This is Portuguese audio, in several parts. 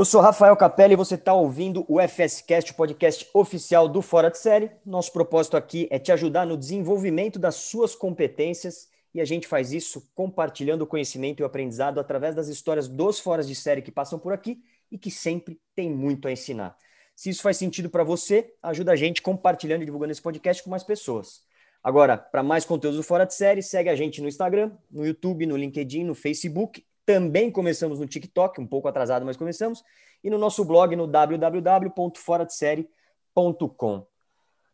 Eu sou Rafael Capelli e você está ouvindo o FSCast, o podcast oficial do Fora de Série. Nosso propósito aqui é te ajudar no desenvolvimento das suas competências e a gente faz isso compartilhando o conhecimento e o aprendizado através das histórias dos Foras de Série que passam por aqui e que sempre tem muito a ensinar. Se isso faz sentido para você, ajuda a gente compartilhando e divulgando esse podcast com mais pessoas. Agora, para mais conteúdos do Fora de Série, segue a gente no Instagram, no YouTube, no LinkedIn, no Facebook também começamos no TikTok, um pouco atrasado, mas começamos. E no nosso blog no www.foradesérie.com.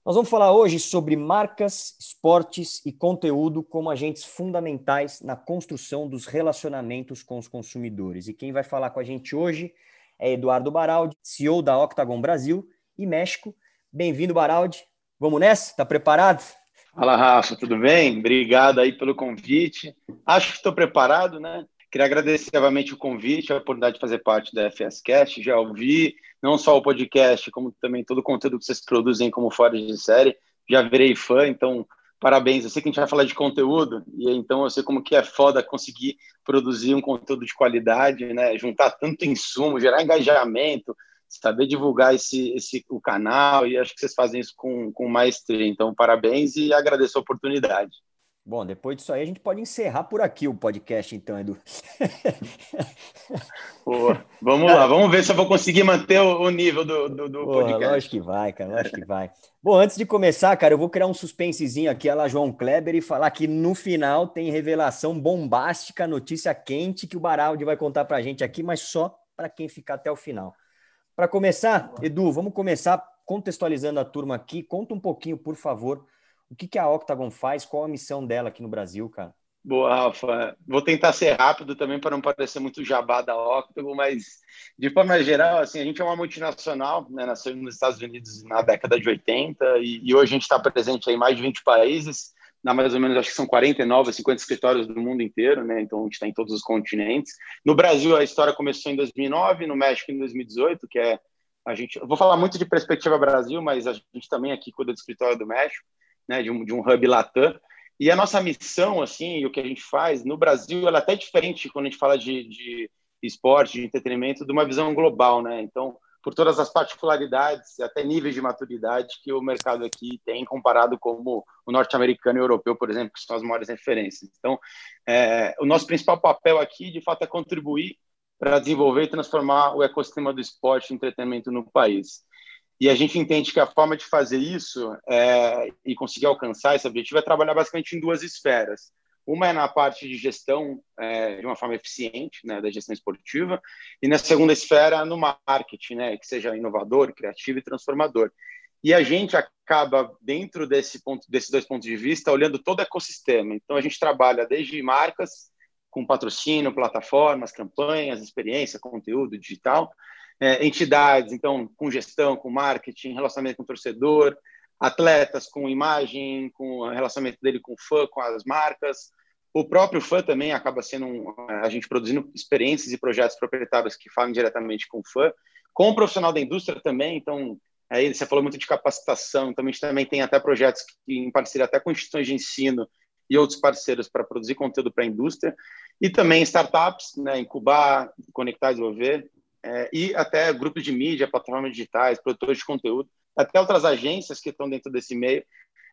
Nós vamos falar hoje sobre marcas, esportes e conteúdo como agentes fundamentais na construção dos relacionamentos com os consumidores. E quem vai falar com a gente hoje é Eduardo Baraldi, CEO da Octagon Brasil e México. Bem-vindo, Baraldi. Vamos nessa? Está preparado? Fala, Rafa, tudo bem? Obrigado aí pelo convite. Acho que estou preparado, né? Queria agradecer novamente o convite, a oportunidade de fazer parte da FSCast. Já ouvi não só o podcast, como também todo o conteúdo que vocês produzem como fora de série. Já virei fã, então parabéns. Eu sei que a gente vai falar de conteúdo, e então eu sei como que é foda conseguir produzir um conteúdo de qualidade, né? Juntar tanto insumo, gerar engajamento, saber divulgar esse, esse o canal, e acho que vocês fazem isso com, com maestria. Então, parabéns e agradeço a oportunidade. Bom, depois disso aí a gente pode encerrar por aqui o podcast, então, Edu. Vamos lá, vamos ver se eu vou conseguir manter o, nível do, do, do Porra, podcast. Lógico que vai, cara, lógico que vai. Bom, antes de começar, cara, eu vou criar um suspensezinho aqui, lá João Kleber, e falar que no final tem revelação bombástica, notícia quente que o Baraldi vai contar pra gente aqui, mas só para quem ficar até o final. Para começar, Edu, vamos começar contextualizando a turma aqui. Conta um pouquinho, por favor, o que, que a Octagon faz? Qual a missão dela aqui no Brasil, cara? Boa, Rafa. Vou tentar ser rápido também para não parecer muito jabá da Octagon, mas de forma geral, assim, a gente é uma multinacional, né? nasceu nos Estados Unidos na década de 80 e, e hoje a gente está presente em mais de 20 países, na mais ou menos acho que são 49, 50 escritórios do mundo inteiro, né? Então a gente está em todos os continentes. No Brasil a história começou em 2009, no México em 2018, que é a gente. Eu vou falar muito de perspectiva Brasil, mas a gente também aqui cuida do escritório do México né, de, um, de um hub Latam. E a nossa missão, assim, o que a gente faz no Brasil, ela é até diferente quando a gente fala de, de esporte, de entretenimento, de uma visão global, né? Então, por todas as particularidades, até níveis de maturidade que o mercado aqui tem comparado como o norte-americano e o europeu, por exemplo, que são as maiores referências. Então, é, o nosso principal papel aqui, de fato, é contribuir para desenvolver e transformar o ecossistema do esporte e entretenimento no país. E a gente entende que a forma de fazer isso é, e conseguir alcançar esse objetivo é trabalhar basicamente em duas esferas. Uma é na parte de gestão é, de uma forma eficiente, né, da gestão esportiva, e na segunda esfera no marketing, né, que seja inovador, criativo e transformador. E a gente acaba dentro desse ponto, desses dois pontos de vista, olhando todo o ecossistema. Então a gente trabalha desde marcas com patrocínio, plataformas, campanhas, experiência, conteúdo digital, é, entidades, então, com gestão, com marketing, relacionamento com o torcedor, atletas com imagem, com o relacionamento dele com o fã, com as marcas. O próprio fã também acaba sendo um, a gente produzindo experiências e projetos proprietários que falam diretamente com o fã, com o profissional da indústria também. Então, aí você falou muito de capacitação, também a gente também tem até projetos que, em parceria até com instituições de ensino e outros parceiros para produzir conteúdo para a indústria e também startups, né, incubar, conectar, desenvolver é, e até grupos de mídia, plataformas digitais, produtores de conteúdo, até outras agências que estão dentro desse meio,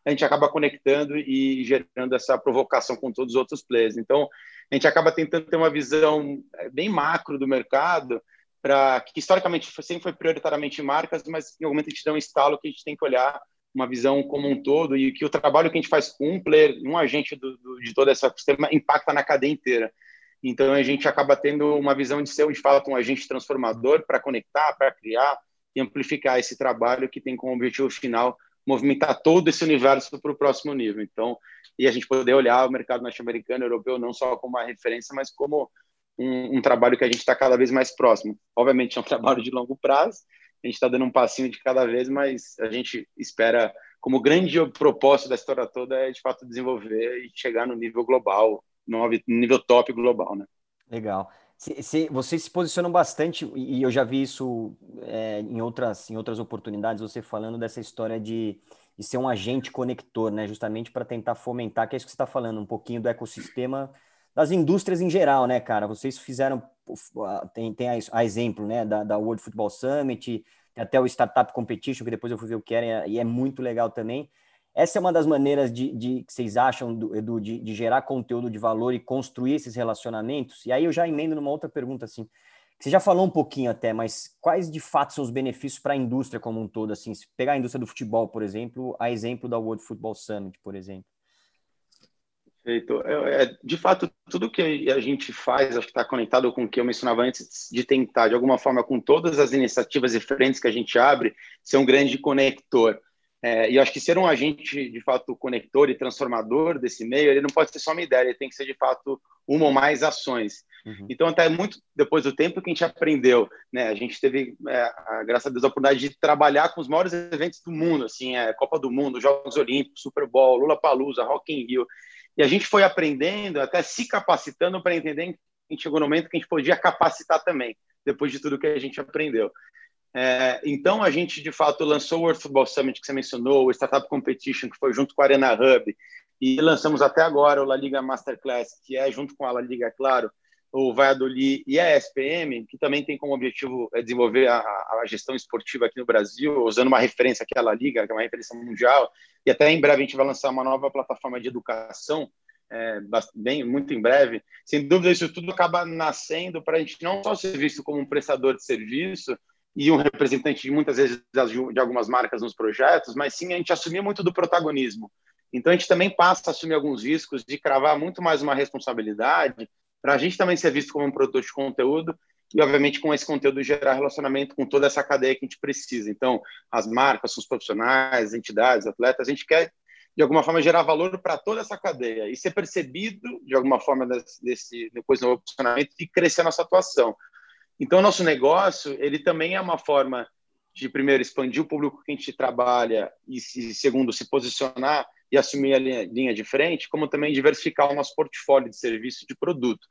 a gente acaba conectando e gerando essa provocação com todos os outros players. Então, a gente acaba tentando ter uma visão é, bem macro do mercado, para que historicamente sempre foi prioritariamente marcas, mas em algum momento a gente dá um estalo que a gente tem que olhar uma visão como um todo e que o trabalho que a gente faz com um player, um agente do, do, de todo esse sistema impacta na cadeia inteira. Então a gente acaba tendo uma visão de ser, de fato, um agente transformador para conectar, para criar e amplificar esse trabalho que tem como objetivo final movimentar todo esse universo para o próximo nível. Então, e a gente poder olhar o mercado norte-americano, europeu, não só como uma referência, mas como um, um trabalho que a gente está cada vez mais próximo. Obviamente é um trabalho de longo prazo, a gente está dando um passinho de cada vez, mas a gente espera, como grande propósito da história toda, é de fato desenvolver e chegar no nível global, no nível top global, né? Legal. Se, se, vocês se posicionam bastante, e eu já vi isso é, em, outras, em outras oportunidades, você falando dessa história de, de ser um agente conector, né? Justamente para tentar fomentar, que é isso que você está falando, um pouquinho do ecossistema das indústrias em geral, né, cara? Vocês fizeram, tem, tem a, a exemplo, né, da, da World Football Summit, até o Startup Competition, que depois eu fui ver o que era, e é muito legal também. Essa é uma das maneiras de, de que vocês acham, do, Edu, de, de, gerar conteúdo de valor e construir esses relacionamentos? E aí eu já emendo numa outra pergunta, assim, você já falou um pouquinho até, mas quais de fato são os benefícios para a indústria como um todo, assim, se pegar a indústria do futebol, por exemplo, a exemplo da World Football Summit, por exemplo? Perfeito. É, é, de fato, tudo que a gente faz, acho que está conectado com o que eu mencionava antes, de tentar, de alguma forma, com todas as iniciativas e frentes que a gente abre, ser um grande conector. É, e acho que ser um agente, de fato, conector e transformador desse meio, ele não pode ser só uma ideia, ele tem que ser, de fato, uma ou mais ações. Uhum. Então, até muito depois do tempo que a gente aprendeu, né? A gente teve, é, a, graças a Deus, a oportunidade de trabalhar com os maiores eventos do mundo, assim, é, Copa do Mundo, Jogos Olímpicos, Super Bowl, Lula Palusa, Rock in Rio. E a gente foi aprendendo, até se capacitando para entender que chegou no momento que a gente podia capacitar também, depois de tudo que a gente aprendeu. É, então, a gente, de fato, lançou o World Football Summit, que você mencionou, o Startup Competition, que foi junto com a Arena Hub, e lançamos até agora o La Liga Masterclass, que é, junto com a La Liga, claro, o Valladolid e a SPM, que também tem como objetivo é, desenvolver a, a, gestão esportiva aqui no Brasil, usando uma referência que é a La Liga, que é uma referência mundial, e até em breve a gente vai lançar uma nova plataforma de educação, é, bem, muito em breve. Sem dúvida, isso tudo acaba nascendo para a gente não só ser visto como um prestador de serviço e um representante muitas vezes de algumas marcas nos projetos, mas sim a gente assumir muito do protagonismo. Então a gente também passa a assumir alguns riscos de cravar muito mais uma responsabilidade para a gente também ser visto como um produtor de conteúdo e, obviamente, com esse conteúdo gerar relacionamento com toda essa cadeia que a gente precisa. Então, as marcas, os profissionais, as entidades, atletas, a gente quer, de alguma forma, gerar valor para toda essa cadeia e ser percebido, de alguma forma, desse, desse depois no posicionamento e crescer a nossa atuação. Então, o nosso negócio, ele também é uma forma de, primeiro, expandir o público que a gente trabalha e, segundo, se posicionar e assumir a linha, linha de frente, como também diversificar o nosso portfólio de serviço de produto.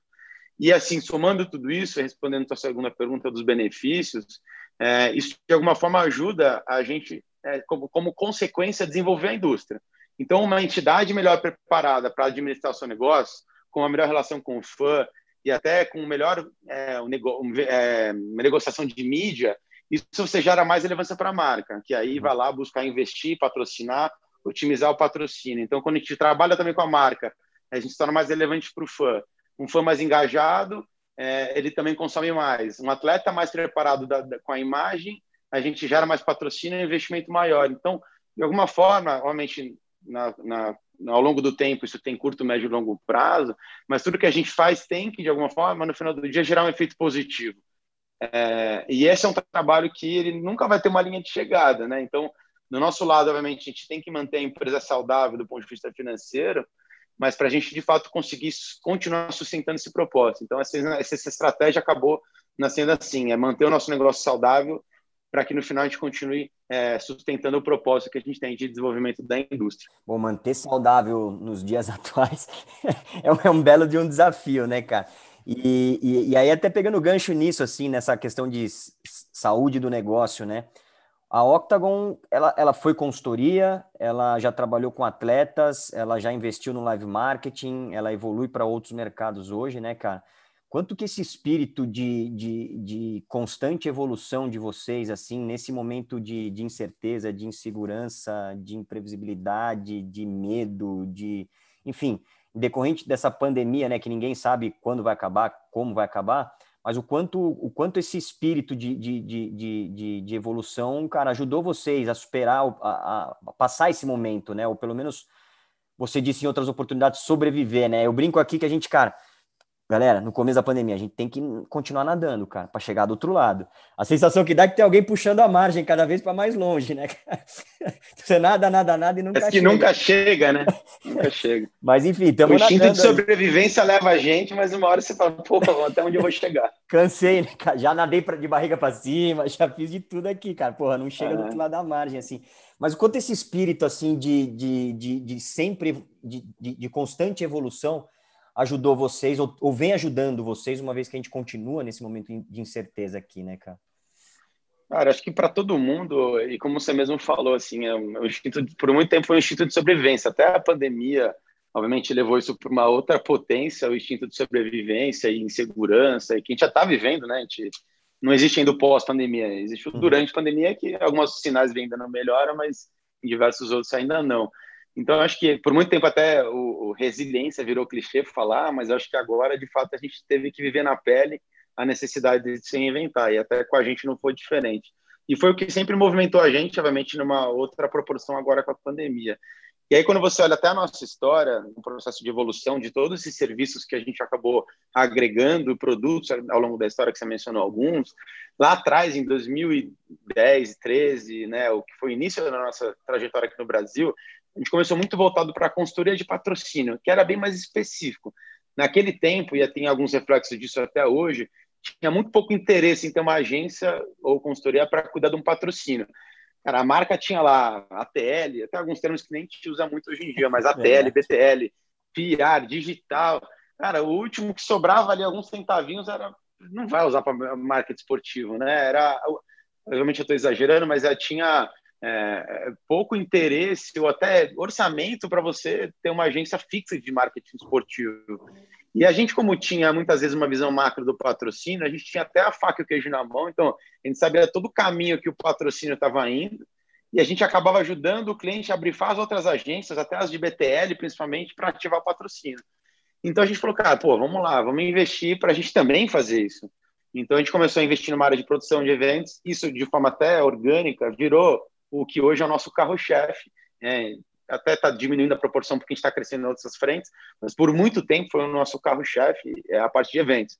E assim, somando tudo isso, respondendo a sua segunda pergunta dos benefícios, é, isso de alguma forma ajuda a gente, é, como, como consequência, a desenvolver a indústria. Então, uma entidade melhor preparada para administrar seu negócio, com uma melhor relação com o fã e até com melhor é, um nego, um, é, uma negociação de mídia, isso você gera mais relevância para a marca, que aí vai lá buscar investir, patrocinar, otimizar o patrocínio. Então, quando a gente trabalha também com a marca, a gente se torna mais relevante para o fã um fã mais engajado, é, ele também consome mais. Um atleta mais preparado da, da, com a imagem, a gente gera mais patrocínio e investimento maior. Então, de alguma forma, obviamente, na, na, ao longo do tempo, isso tem curto, médio e longo prazo, mas tudo que a gente faz tem que, de alguma forma, no final do dia, gerar um efeito positivo. É, e esse é um trabalho que ele nunca vai ter uma linha de chegada, né? Então, no nosso lado, obviamente, a gente tem que manter a empresa saudável do ponto de vista financeiro, mas para a gente de fato conseguir continuar sustentando esse propósito. Então, essa, essa estratégia acabou nascendo assim: é manter o nosso negócio saudável para que no final a gente continue é, sustentando o propósito que a gente tem de desenvolvimento da indústria. Bom, manter saudável nos dias atuais é, um, é um belo de um desafio, né, cara? E, e, e aí, até pegando gancho nisso, assim, nessa questão de saúde do negócio, né? A Octagon, ela, ela foi consultoria, ela já trabalhou com atletas, ela já investiu no live marketing, ela evolui para outros mercados hoje, né, cara? Quanto que esse espírito de, de, de constante evolução de vocês, assim, nesse momento de, de incerteza, de insegurança, de imprevisibilidade, de medo, de... Enfim, decorrente dessa pandemia, né, que ninguém sabe quando vai acabar, como vai acabar, mas o quanto, o quanto esse espírito de, de, de, de, de evolução, cara, ajudou vocês a superar, a, a, passar esse momento, né? Ou pelo menos você disse em outras oportunidades, sobreviver, né? Eu brinco aqui que a gente, cara, Galera, no começo da pandemia, a gente tem que continuar nadando, cara, para chegar do outro lado. A sensação que dá é que tem alguém puxando a margem cada vez para mais longe, né? Você nada, nada, nada e nunca Parece chega. que nunca chega, né? nunca chega. Mas enfim, estamos O instinto de sobrevivência aí. leva a gente, mas uma hora você fala, pô, até onde eu vou chegar? Cansei, né? Já nadei pra, de barriga para cima, já fiz de tudo aqui, cara. Porra, não chega do outro lado da margem, assim. Mas o quanto esse espírito, assim, de, de, de, de sempre, de, de, de constante evolução ajudou vocês ou, ou vem ajudando vocês, uma vez que a gente continua nesse momento de incerteza aqui, né, cara? Cara, acho que para todo mundo, e como você mesmo falou, assim, é um, é um instinto, por muito tempo foi um instinto de sobrevivência. Até a pandemia, obviamente levou isso para uma outra potência, o instinto de sobrevivência e insegurança, e que a gente já está vivendo, né? A gente, não existe ainda o pós-pandemia, existe o uhum. durante a pandemia, que alguns sinais ainda não melhoram, mas em diversos outros ainda não. Então, acho que por muito tempo até o, o resiliência virou clichê falar, mas acho que agora, de fato, a gente teve que viver na pele a necessidade de se reinventar, e até com a gente não foi diferente. E foi o que sempre movimentou a gente, obviamente, numa outra proporção agora com a pandemia. E aí, quando você olha até a nossa história, um processo de evolução de todos esses serviços que a gente acabou agregando, produtos ao longo da história, que você mencionou alguns, lá atrás, em 2010, 13, né, o que foi o início da nossa trajetória aqui no Brasil, a gente começou muito voltado para a consultoria de patrocínio, que era bem mais específico. Naquele tempo, e tem alguns reflexos disso até hoje, tinha muito pouco interesse em ter uma agência ou consultoria para cuidar de um patrocínio. Cara, a marca tinha lá ATL, até alguns termos que nem a gente usa muito hoje em dia, mas ATL, BTL, PR, digital. Cara, o último que sobrava ali, alguns centavinhos, era não vai usar para marketing esportivo, né? Era, obviamente eu estou exagerando, mas tinha é, pouco interesse ou até orçamento para você ter uma agência fixa de marketing esportivo. E a gente, como tinha muitas vezes uma visão macro do patrocínio, a gente tinha até a faca e o queijo na mão, então a gente sabia todo o caminho que o patrocínio estava indo, e a gente acabava ajudando o cliente a brifar as outras agências, até as de BTL, principalmente, para ativar o patrocínio. Então a gente falou, cara, pô, vamos lá, vamos investir para a gente também fazer isso. Então a gente começou a investir numa área de produção de eventos, isso de forma até orgânica virou o que hoje é o nosso carro-chefe. Né? até está diminuindo a proporção porque a gente está crescendo em outras frentes, mas por muito tempo foi o nosso carro-chefe, é a parte de eventos.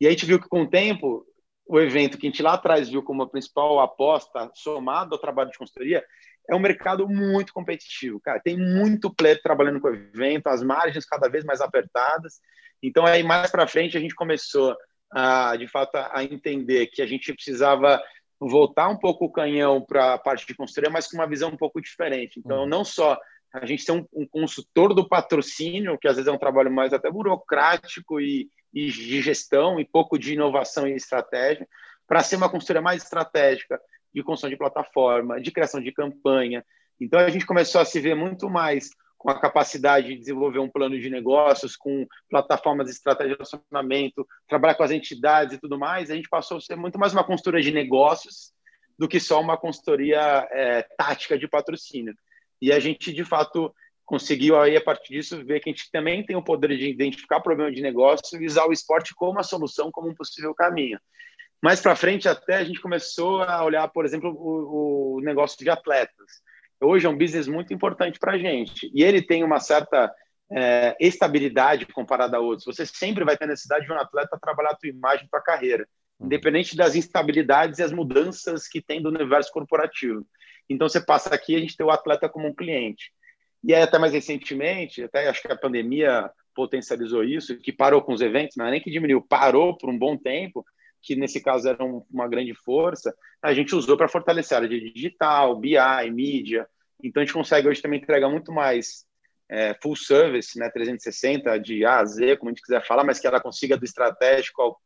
E a gente viu que com o tempo, o evento que a gente lá atrás viu como a principal aposta, somado ao trabalho de consultoria, é um mercado muito competitivo, cara. Tem muito player trabalhando com o evento, as margens cada vez mais apertadas. Então, aí mais para frente, a gente começou, a, de fato, a entender que a gente precisava voltar um pouco o canhão para a parte de consultoria, mas com uma visão um pouco diferente. Então, uhum. não só a gente ser um, um, consultor do patrocínio, que às vezes é um trabalho mais até burocrático e, e de gestão e pouco de inovação e estratégia, para ser uma consultoria mais estratégica de construção de plataforma, de criação de campanha. Então, a gente começou a se ver muito mais com a capacidade de desenvolver um plano de negócios, com plataformas de estratégia de relacionamento, trabalhar com as entidades e tudo mais, a gente passou a ser muito mais uma consultoria de negócios do que só uma consultoria é, tática de patrocínio. E a gente, de fato, conseguiu aí, a partir disso, ver que a gente também tem o poder de identificar problema de negócio e usar o esporte como a solução, como um possível caminho. Mais para frente, até a gente começou a olhar, por exemplo, o, o negócio de atletas hoje é um business muito importante para a gente. E ele tem uma certa é, estabilidade comparada a outros. Você sempre vai ter necessidade de um atleta trabalhar a tua imagem, tua carreira, uhum. independente das instabilidades e as mudanças que tem do universo corporativo. Então, você passa aqui, a gente tem o atleta como um cliente. E aí, até mais recentemente, até acho que a pandemia potencializou isso, que parou com os eventos, não é nem que diminuiu, parou por um bom tempo, que nesse caso era uma grande força, a gente usou para fortalecer a área de digital, BI, mídia. Então a gente consegue hoje também entregar muito mais é, full service, né, 360 de A a Z, como a gente quiser falar, mas que ela consiga do estratégico ao,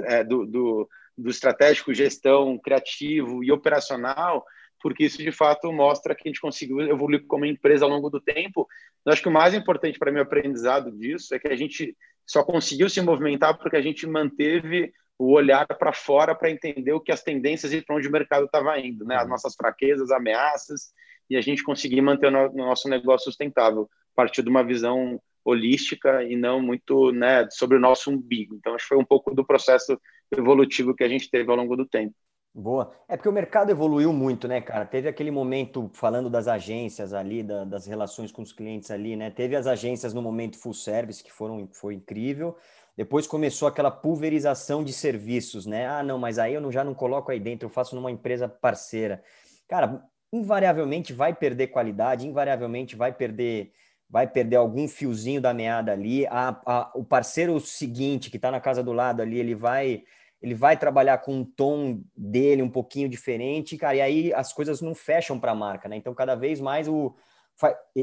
é, do, do, do estratégico, gestão, criativo e operacional, porque isso de fato mostra que a gente conseguiu evoluir como empresa ao longo do tempo. Eu acho que o mais importante para mim aprendizado disso é que a gente só conseguiu se movimentar porque a gente manteve o olhar para fora para entender o que as tendências e para onde o mercado estava indo, né? As uhum. nossas fraquezas, ameaças, e a gente conseguir manter o nosso negócio sustentável, a partir de uma visão holística e não muito né, sobre o nosso umbigo. Então, acho que foi um pouco do processo evolutivo que a gente teve ao longo do tempo. Boa. É porque o mercado evoluiu muito, né, cara? Teve aquele momento falando das agências ali, da, das relações com os clientes ali, né? Teve as agências no momento full service, que foram, foi incrível. Depois começou aquela pulverização de serviços, né? Ah, não, mas aí eu não, já não coloco aí dentro, eu faço numa empresa parceira. Cara, invariavelmente vai perder qualidade, invariavelmente vai perder vai perder algum fiozinho da meada ali. A, a, o parceiro seguinte que está na casa do lado ali, ele vai ele vai trabalhar com um tom dele um pouquinho diferente, cara, e aí as coisas não fecham para a marca, né? Então, cada vez mais o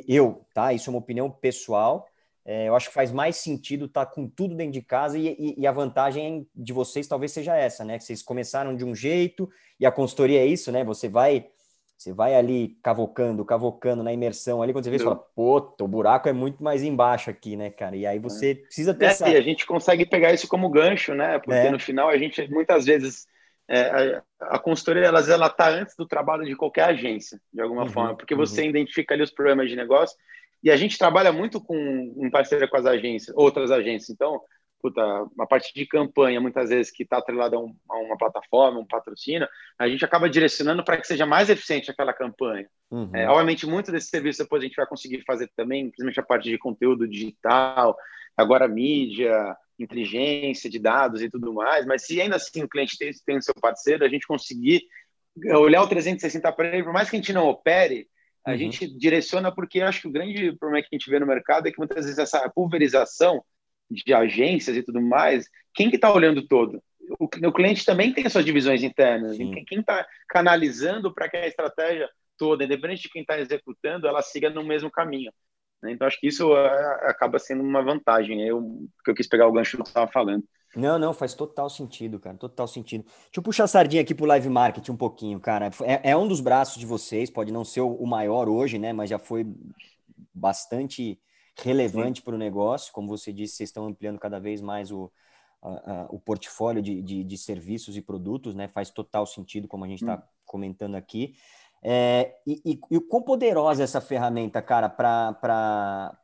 eu, tá? Isso é uma opinião pessoal. É, eu acho que faz mais sentido estar tá com tudo dentro de casa e, e, e, a vantagem de vocês talvez seja essa, né? Que vocês começaram de um jeito e a consultoria é isso, né? Você vai Você vai ali cavocando, cavocando na imersão ali, quando você vê, você fala, pô, o buraco é muito mais embaixo aqui, né, cara? E aí você é. precisa ter é, essa... E a gente consegue pegar isso como gancho, né? Porque é. no final a gente, muitas vezes, é, a, a consultoria, ela, ela tá antes do trabalho de qualquer agência, de alguma uhum, forma, porque você uhum. identifica ali os problemas de negócio e a gente trabalha muito com, em parceria com as agências, outras agências. Então, puta, uma parte de campanha, muitas vezes, que está atrelada a, um, a, uma plataforma, um patrocínio, a gente acaba direcionando para que seja mais eficiente aquela campanha. Uhum. É, obviamente, muito desse serviço depois a gente vai conseguir fazer também, principalmente a parte de conteúdo digital, agora mídia, inteligência de dados e tudo mais, mas se ainda assim o cliente tem, tem o seu parceiro, a gente conseguir olhar o 360 para ele, por mais que a gente não opere, a uhum. gente direciona porque acho que o grande problema que a gente vê no mercado é que muitas vezes essa pulverização de agências e tudo mais, quem que está olhando todo? O, o, cliente também tem as suas divisões internas. Sim. Quem está canalizando para que a estratégia toda, independente de quem está executando, ela siga no mesmo caminho. Né? Então, acho que isso é, acaba sendo uma vantagem. Eu, que eu quis pegar o gancho que você estava falando. Não, não, faz total sentido, cara, total sentido. Deixa eu puxar a sardinha aqui pro live marketing um pouquinho, cara. É, é um dos braços de vocês, pode não ser o maior hoje, né, mas já foi bastante relevante para o negócio. Como você disse, vocês estão ampliando cada vez mais o, a, a, o portfólio de, de, de, serviços e produtos, né? Faz total sentido, como a gente está hum. comentando aqui. É, e, e, e o quão poderosa é essa ferramenta, cara, para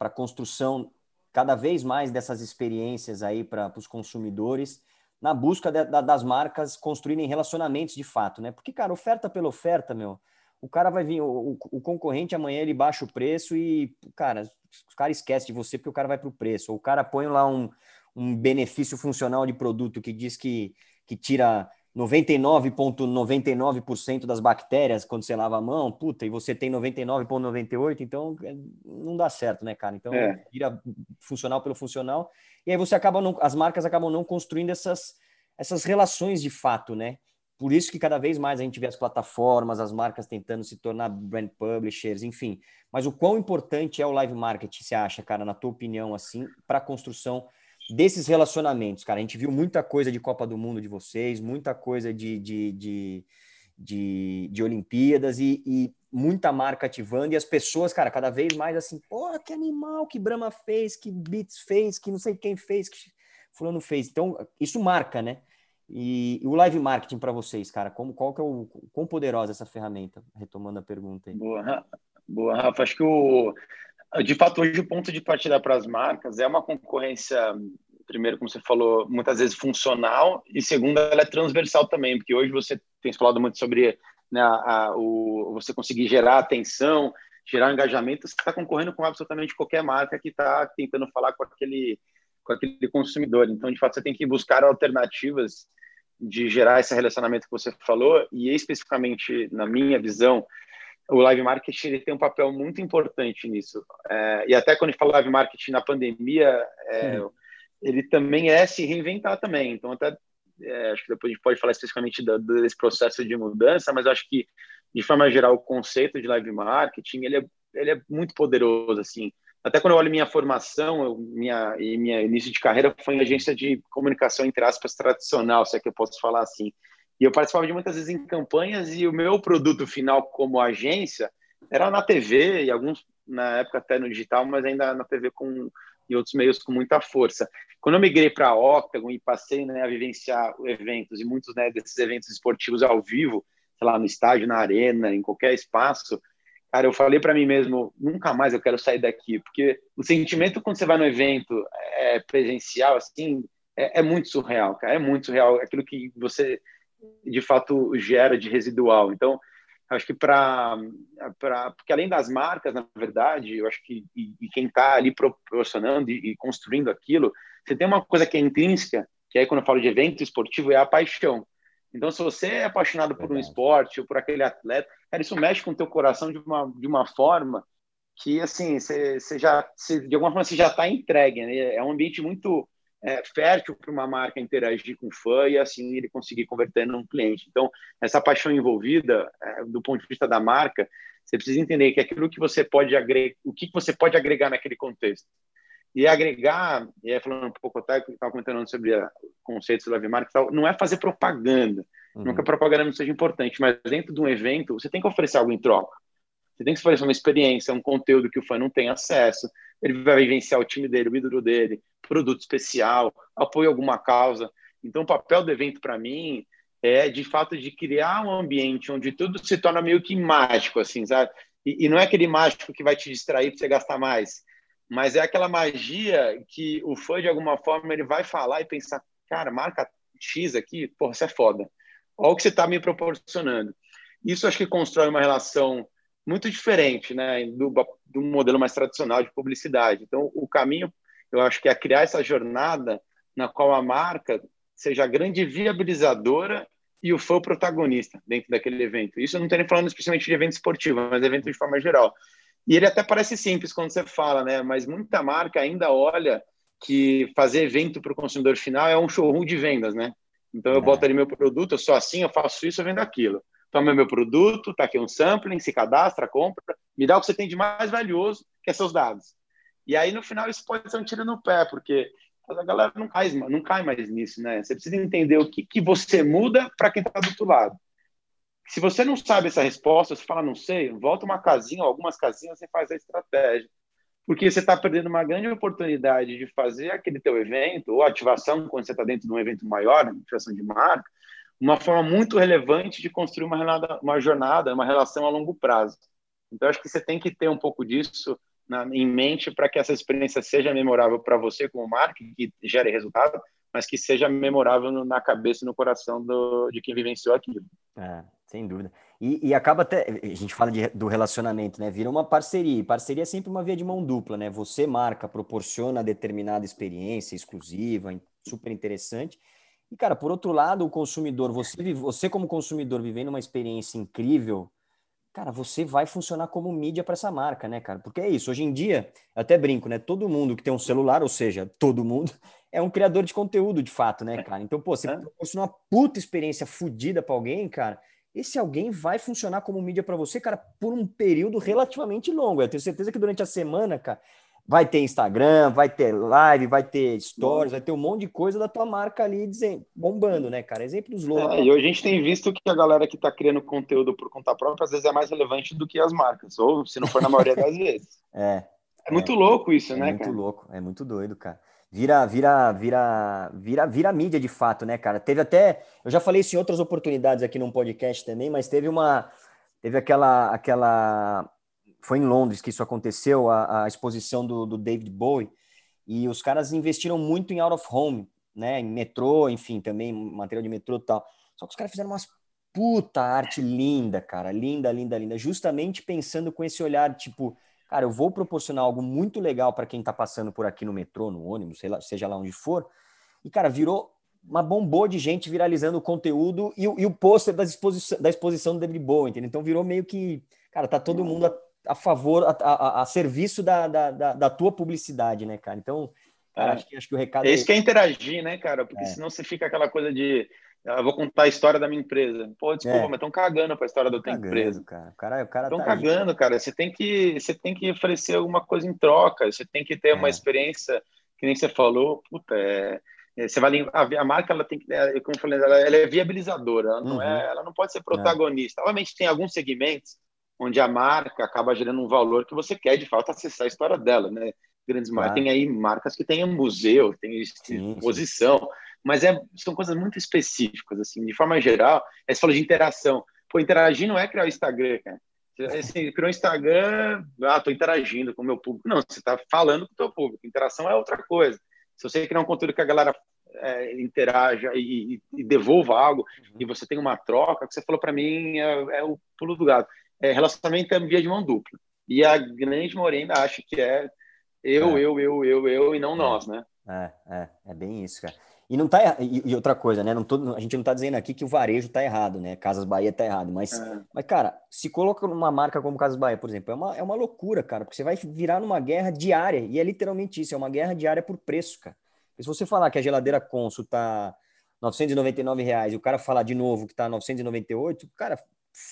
a construção cada vez mais dessas experiências aí para os consumidores, na busca de, de, das marcas construírem relacionamentos de fato, né? Porque, cara, oferta pela oferta, meu, o cara vai vir, o, o, concorrente amanhã ele baixa o preço e, cara, o cara esquece de você porque o cara vai para o preço. Ou o cara põe lá um, um benefício funcional de produto que diz que, que tira 99,99% ,99 das bactérias quando você lava a mão, puta, e você tem 99,98%, então é, não dá certo, né, cara? Então é. vira funcional pelo funcional, e aí você acaba não, as marcas acabam não construindo essas, essas relações de fato, né? Por isso que cada vez mais a gente vê as plataformas, as marcas tentando se tornar brand publishers, enfim. Mas o quão importante é o live marketing, você acha, cara, na tua opinião, assim, para a construção desses relacionamentos, cara? A gente viu muita coisa de Copa do Mundo de vocês, muita coisa de, de, de, de, de Olimpíadas e, e, muita marca ativando e as pessoas, cara, cada vez mais assim, pô, que animal que Brahma fez, que Beats fez, que não sei quem fez, que fulano fez. Então, isso marca, né? E, e o live marketing para vocês, cara, como, qual que é o quão poderosa essa ferramenta? Retomando a pergunta aí. Boa, boa Rafa. Acho que o, de fato, hoje o ponto de partida para as marcas é uma concorrência, primeiro, como você falou, muitas vezes funcional, e segundo, ela é transversal também, porque hoje você tem falado muito sobre né, a, o, você conseguir gerar atenção, gerar engajamento, você está concorrendo com absolutamente qualquer marca que está tentando falar com aquele, com aquele consumidor. Então, de fato, você tem que buscar alternativas de gerar esse relacionamento que você falou, e especificamente, na minha visão, o live marketing ele tem um papel muito importante nisso. É, e até quando a gente fala live marketing na pandemia, é, ele também é se reinventar também. Então, até é, acho que depois a gente pode falar especificamente do, desse processo de mudança, mas acho que, de forma geral, o conceito de live marketing ele é, ele é muito poderoso. assim. Até quando eu olho minha formação, eu, minha, e minha início de carreira foi em agência de comunicação, entre aspas, tradicional, se é que eu posso falar assim. E eu participava de muitas vezes em campanhas e o meu produto final como agência era na TV e alguns na época até no digital, mas ainda na TV com e outros meios com muita força. Quando eu migrei para a Octagon e passei né, a vivenciar eventos e muitos né, desses eventos esportivos ao vivo, sei lá, no estádio, na arena, em qualquer espaço, cara, eu falei para mim mesmo, nunca mais eu quero sair daqui, porque o sentimento quando você vai no evento é, presencial, assim, é, é muito surreal, cara, é muito surreal, aquilo que você de fato gera de residual. Então, acho que para porque além das marcas, na verdade, eu acho que e, e quem está ali proporcionando e, e, construindo aquilo, você tem uma coisa que é intrínseca, que aí quando eu falo de evento esportivo é a paixão. Então, se você é apaixonado por um esporte ou por aquele atleta, cara, isso mexe com o teu coração de uma, de uma forma que, assim, você, você já, você, de alguma forma, você já está entregue. Né? É um ambiente muito é, fértil para uma marca interagir com o fã e assim ele conseguir converter num cliente. Então, essa paixão envolvida, é, do ponto de vista da marca, você precisa entender que aquilo que você pode agregar, o que você pode agregar naquele contexto. E agregar, e aí falando um pouco, até estava comentando sobre conceitos do live marketing, não é fazer propaganda, Uhum. Não que a propaganda não seja importante, mas dentro de um evento, você tem que oferecer algo em troca. Você tem que oferecer uma experiência, um conteúdo que o fã não tem acesso. Ele vai vivenciar o time dele, o ídolo dele, produto especial, apoio a alguma causa. Então, o papel do evento, para mim, é de fato de criar um ambiente onde tudo se torna meio que mágico, assim, sabe? E, e não é aquele mágico que vai te distrair para você gastar mais, mas é aquela magia que o fã, de alguma forma, ele vai falar e pensar: cara, marca X aqui, porra, isso é foda. Olha o que você está me proporcionando. Isso acho que constrói uma relação muito diferente né, do, do modelo mais tradicional de publicidade. Então, o caminho, eu acho que é criar essa jornada na qual a marca seja a grande viabilizadora e o fã protagonista dentro daquele evento. Isso eu não estou nem falando especialmente de evento esportivo, mas evento de forma geral. E ele até parece simples quando você fala, né? Mas muita marca ainda olha que fazer evento para o consumidor final é um showroom de vendas, né? Então eu é. boto ali meu produto, eu sou assim, eu faço isso, eu vendo aquilo. Toma meu produto, tá aqui um sampling, se cadastra, compra, me dá o que você tem de mais valioso, que é seus dados. E aí no final isso pode ser um tiro no pé, porque a galera não cai, não cai mais nisso, né? Você precisa entender o que, que você muda para quem está do outro lado. Se você não sabe essa resposta, você fala, não sei, volta uma casinha, algumas casinhas, você faz a estratégia porque você está perdendo uma grande oportunidade de fazer aquele teu evento ou ativação quando você está dentro de um evento maior, ativação de marca, uma forma muito relevante de construir uma, jornada, uma jornada, uma relação a longo prazo. Então, acho que você tem que ter um pouco disso na, em mente para que essa experiência seja memorável para você como marca, que gere resultado, mas que seja memorável na cabeça e no coração do, de quem vivenciou aquilo. É, sem dúvida. E, e, acaba até, a gente fala de, do relacionamento, né? Vira uma parceria. E parceria é sempre uma via de mão dupla, né? Você, marca, proporciona determinada experiência exclusiva, super interessante. E, cara, por outro lado, o consumidor, você, você como consumidor vivendo uma experiência incrível, cara, você vai funcionar como mídia para essa marca, né, cara? Porque é isso. Hoje em dia, eu até brinco, né? Todo mundo que tem um celular, ou seja, todo mundo, é um criador de conteúdo, de fato, né, cara? Então, pô, você é. proporciona uma puta experiência fodida para alguém, cara esse alguém vai funcionar como mídia para você, cara, por um período relativamente longo. Eu tenho certeza que durante a semana, cara, vai ter Instagram, vai ter live, vai ter stories, vai ter um monte de coisa da tua marca ali dizendo, bombando, né, cara? Exemplos loucos. É, e hoje a gente tem visto que a galera que está criando conteúdo por conta própria, às vezes é mais relevante do que as marcas, ou se não for na maioria das vezes. É. É muito é, louco isso, é né, muito louco, é muito doido, cara vira, vira, vira, vira, vira mídia de fato, né, cara? Teve até, eu já falei isso em outras oportunidades aqui num podcast também, mas teve uma, teve aquela, aquela, foi em Londres que isso aconteceu, a, a exposição do, do David Bowie, e os caras investiram muito em out of home, né, em metrô, enfim, também material de metrô e tal. Só que os caras fizeram umas puta arte linda, cara, linda, linda, linda, justamente pensando com esse olhar, tipo, cara, eu vou proporcionar algo muito legal para quem está passando por aqui no metrô, no ônibus, lá, seja lá onde for. E, cara, virou uma bombô de gente viralizando o conteúdo e, e o pôster da exposição, da exposição do David Bowie, entendeu? Então virou meio que, cara, tá todo mundo a, favor, a, a, a serviço da, da, da, tua publicidade, né, cara? Então, cara, é. acho, que, acho que o recado... É isso é... que é interagir, né, cara? Porque é. senão você fica aquela coisa de eu vou contar a história da minha empresa. Pô, desculpa, é. mas estão cagando para a história da tua cagando, empresa. Cara. Cara, o cara estão tá cagando, aí, cara. Você tem que, você tem que oferecer alguma coisa em troca. Você tem que ter é. uma experiência que nem você falou. Puta, é, é você vai a, a, marca ela tem que, é, como eu falei, ela, ela é viabilizadora. Ela não é, uhum. é, ela não pode ser protagonista. Obviamente tem alguns segmentos onde a marca acaba gerando um valor que você quer de fato acessar a história dela, né? Grandes marcas. Tem aí marcas que têm museu, tem exposição. Mas é, são coisas muito específicas, assim, de forma geral. Aí você falou de interação. Pô, interagir não é criar o Instagram, cara. Assim, criou o Instagram, ah, tô interagindo com o meu público. Não, você está falando com o teu público. Interação é outra coisa. Se você criar um conteúdo que a galera é, interaja e, e, devolva algo, uhum. e você tem uma troca, o que você falou para mim é, é, o pulo do gato. É, relacionamento é via de mão dupla. E a grande maioria acha que é eu, é. eu, eu, eu, eu e não é. nós, né? É, é, é bem isso, cara. E não tá e, e outra coisa, né? Não tô, a gente não tá dizendo aqui que o varejo tá errado, né? Casas Bahia tá errado, mas, é. mas cara, se coloca numa marca como Casas Bahia, por exemplo, é uma, é uma loucura, cara, porque você vai virar numa guerra diária, e é literalmente isso, é uma guerra diária por preço, cara. E se você falar que a geladeira Consul tá 999 reais e o cara falar de novo que tá 998, cara,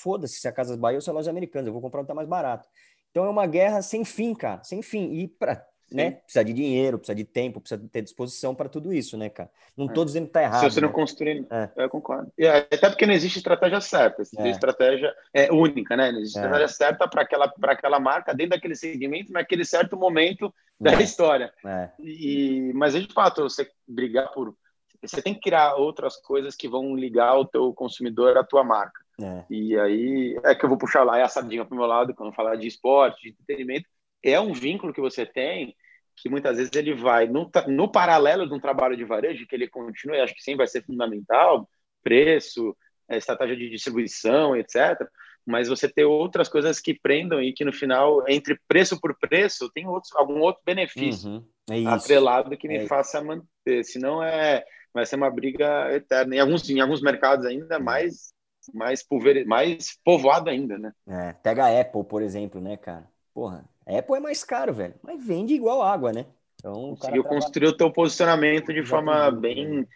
foda-se se a Casas Bahia ou se é loja americana, eu vou comprar um tá mais barato. Então é uma guerra sem fim, cara, sem fim. E para né? Precisa de dinheiro, precisa de tempo, precisa ter disposição para tudo isso, né, cara? Não estou é. dizendo que tá errado. Se você não né? construir, é. eu concordo. E até porque não existe estratégia certa, é. estratégia é única, né? Não existe é. estratégia certa para aquela, aquela marca dentro daquele segmento, naquele certo momento da é. história. É. E, mas, de fato, você brigar por. Você tem que criar outras coisas que vão ligar o teu consumidor à tua marca. É. E aí é que eu vou puxar lá é a sardinha para o meu lado quando falar de esporte, de entretenimento. É um vínculo que você tem que muitas vezes ele vai no, no paralelo de um trabalho de varejo, que ele continue, acho que sim vai ser fundamental, preço, é, estratégia de distribuição, etc. Mas você ter outras coisas que prendam e que no final, entre preço por preço, tem outros, algum outro benefício uhum, é atrelado que me é faça manter. Senão é, vai ser uma briga eterna. Em alguns, em alguns mercados ainda mais mais, pulver... mais povoado ainda, né? É, pega a Apple, por exemplo, né, cara? Porra, Apple é mais caro, velho, mas vende igual água, né? Então, Conseguiu trabalha... construir o teu posicionamento de forma bem,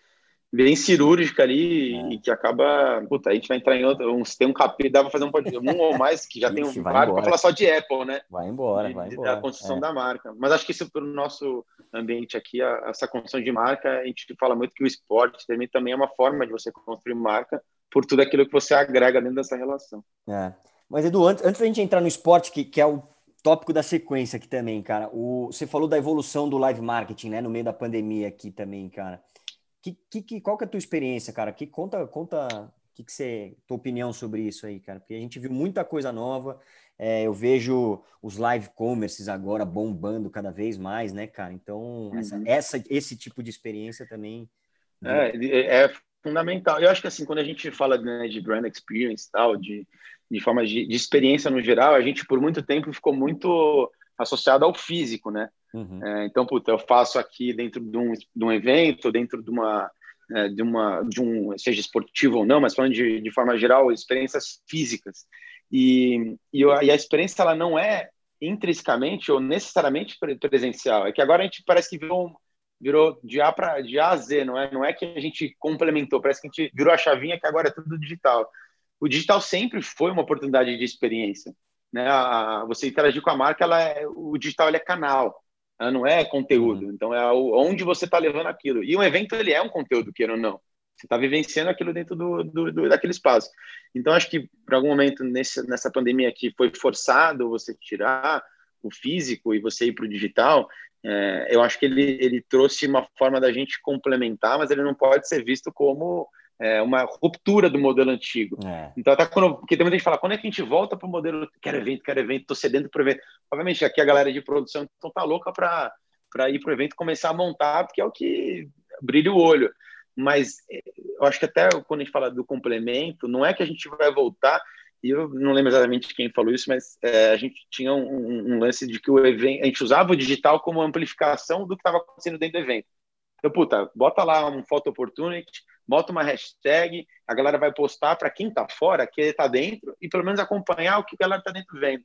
bem cirúrgica ali é. e que acaba. Puta, a gente vai entrar em outro. Um, tem um capítulo, dá pra fazer um, um ou mais, que já tem um vários para falar só de Apple, né? Vai embora, de, vai embora. Da construção é. da marca. Mas acho que isso, para o nosso ambiente aqui, a, essa construção de marca, a gente fala muito que o esporte também, também é uma forma de você construir marca por tudo aquilo que você agrega dentro dessa relação. É. Mas, Edu, antes, antes da gente entrar no esporte, que, que é o tópico da sequência aqui também, cara. O, você falou da evolução do live marketing, né? No meio da pandemia aqui também, cara. Que, que, qual que é a tua experiência, cara? Que conta, conta que, que você, tua opinião sobre isso aí, cara? Porque a gente viu muita coisa nova. É, eu vejo os live commerces agora bombando cada vez mais, né, cara? Então, uhum. essa, essa, esse tipo de experiência também. É, é fundamental. Eu acho que assim, quando a gente fala né, de brand experience tal, de de forma de, de, experiência no geral, a gente por muito tempo ficou muito associado ao físico, né? Uhum. É, então, puta, eu faço aqui dentro de um, de um evento, dentro de uma, é, de uma, de um, seja esportivo ou não, mas falando de, de forma geral, experiências físicas. E, e, a experiência ela não é intrinsecamente ou necessariamente presencial. É que agora a gente parece que virou virou de A para de A a Z, não é? Não é que a gente complementou, parece que a gente virou a chavinha que agora é tudo digital o digital sempre foi uma oportunidade de experiência. Né? A, você interagir com a marca, ela é, o digital é canal, ela não é conteúdo. Uhum. Então, é onde você está levando aquilo. E um evento, ele é um conteúdo, queira ou não. Você está vivenciando aquilo dentro do, do, do, daquele espaço. Então, acho que, por algum momento, nesse, nessa pandemia aqui, foi forçado você tirar o físico e você ir para o digital, é, eu acho que ele, ele trouxe uma forma da gente complementar, mas ele não pode ser visto como é, uma ruptura do modelo antigo. É. Então, até quando, porque tem muita gente fala, quando é que a gente volta para o modelo, quero evento, quero evento, estou cedendo para o evento. Obviamente, aqui a galera de produção então tá louca para ir para o evento começar a montar, porque é o que brilha o olho. Mas é, eu acho que até quando a gente fala do complemento, não é que a gente vai voltar, eu não lembro exatamente quem falou isso, mas é, a gente tinha um, um, lance de que o evento, a gente usava o digital como amplificação do que estava acontecendo dentro do evento. Então, puta, bota lá um photo opportunity, bota uma hashtag, a galera vai postar para quem está fora, que está dentro, e pelo menos acompanhar o que a galera está dentro vendo.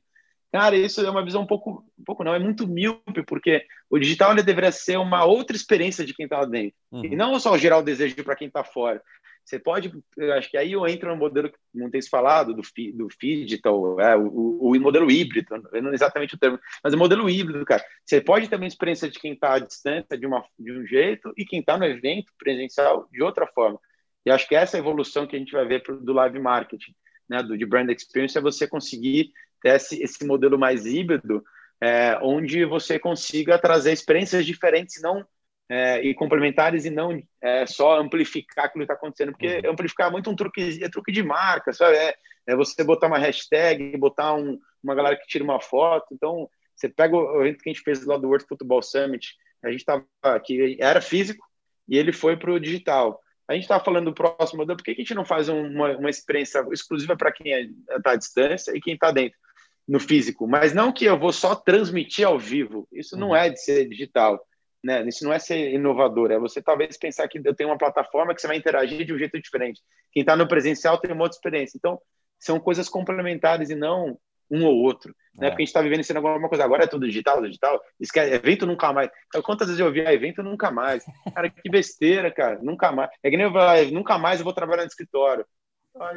Cara, isso é uma visão um pouco, um pouco não, é muito míope, porque o digital ele deveria ser uma outra experiência de quem está dentro, uhum. e não só gerar o desejo para quem está fora. Você pode, acho que aí eu entro no modelo que não tem se falado, do, do digital, é, o, o, modelo híbrido, não exatamente o termo, mas o modelo híbrido, cara. Você pode ter uma experiência de quem está à distância de, uma, de um jeito e quem está no evento presencial de outra forma. E acho que essa é evolução que a gente vai ver pro, do live marketing, né, do, de brand experience, é você conseguir ter esse, esse modelo mais híbrido, é, onde você consiga trazer experiências diferentes, não é, e complementares e não é, só amplificar aquilo que está acontecendo, porque uhum. amplificar é muito um truque, é truque de marca, sabe? É, é você botar uma hashtag, botar um, uma galera que tira uma foto. Então, você pega o evento que a gente fez lá do World Football Summit, a gente estava aqui, era físico e ele foi para o digital. A gente estava falando do próximo modelo, por que a gente não faz uma, uma experiência exclusiva para quem está à distância e quem está dentro, no físico? Mas não que eu vou só transmitir ao vivo, isso não uhum. é de ser digital né? Isso não é ser inovador, é você talvez pensar que eu tenho uma plataforma que você vai interagir de um jeito diferente. Quem está no presencial tem uma outra experiência. Então, são coisas complementares e não um ou outro. Né? É. Porque a gente está vivendo sendo alguma coisa. Agora é tudo digital, digital. Esquece, evento nunca mais. Então, quantas vezes eu ouvi, ah, evento nunca mais? Cara, que besteira, cara. Nunca mais. É que nem eu falar, nunca mais eu vou trabalhar no escritório.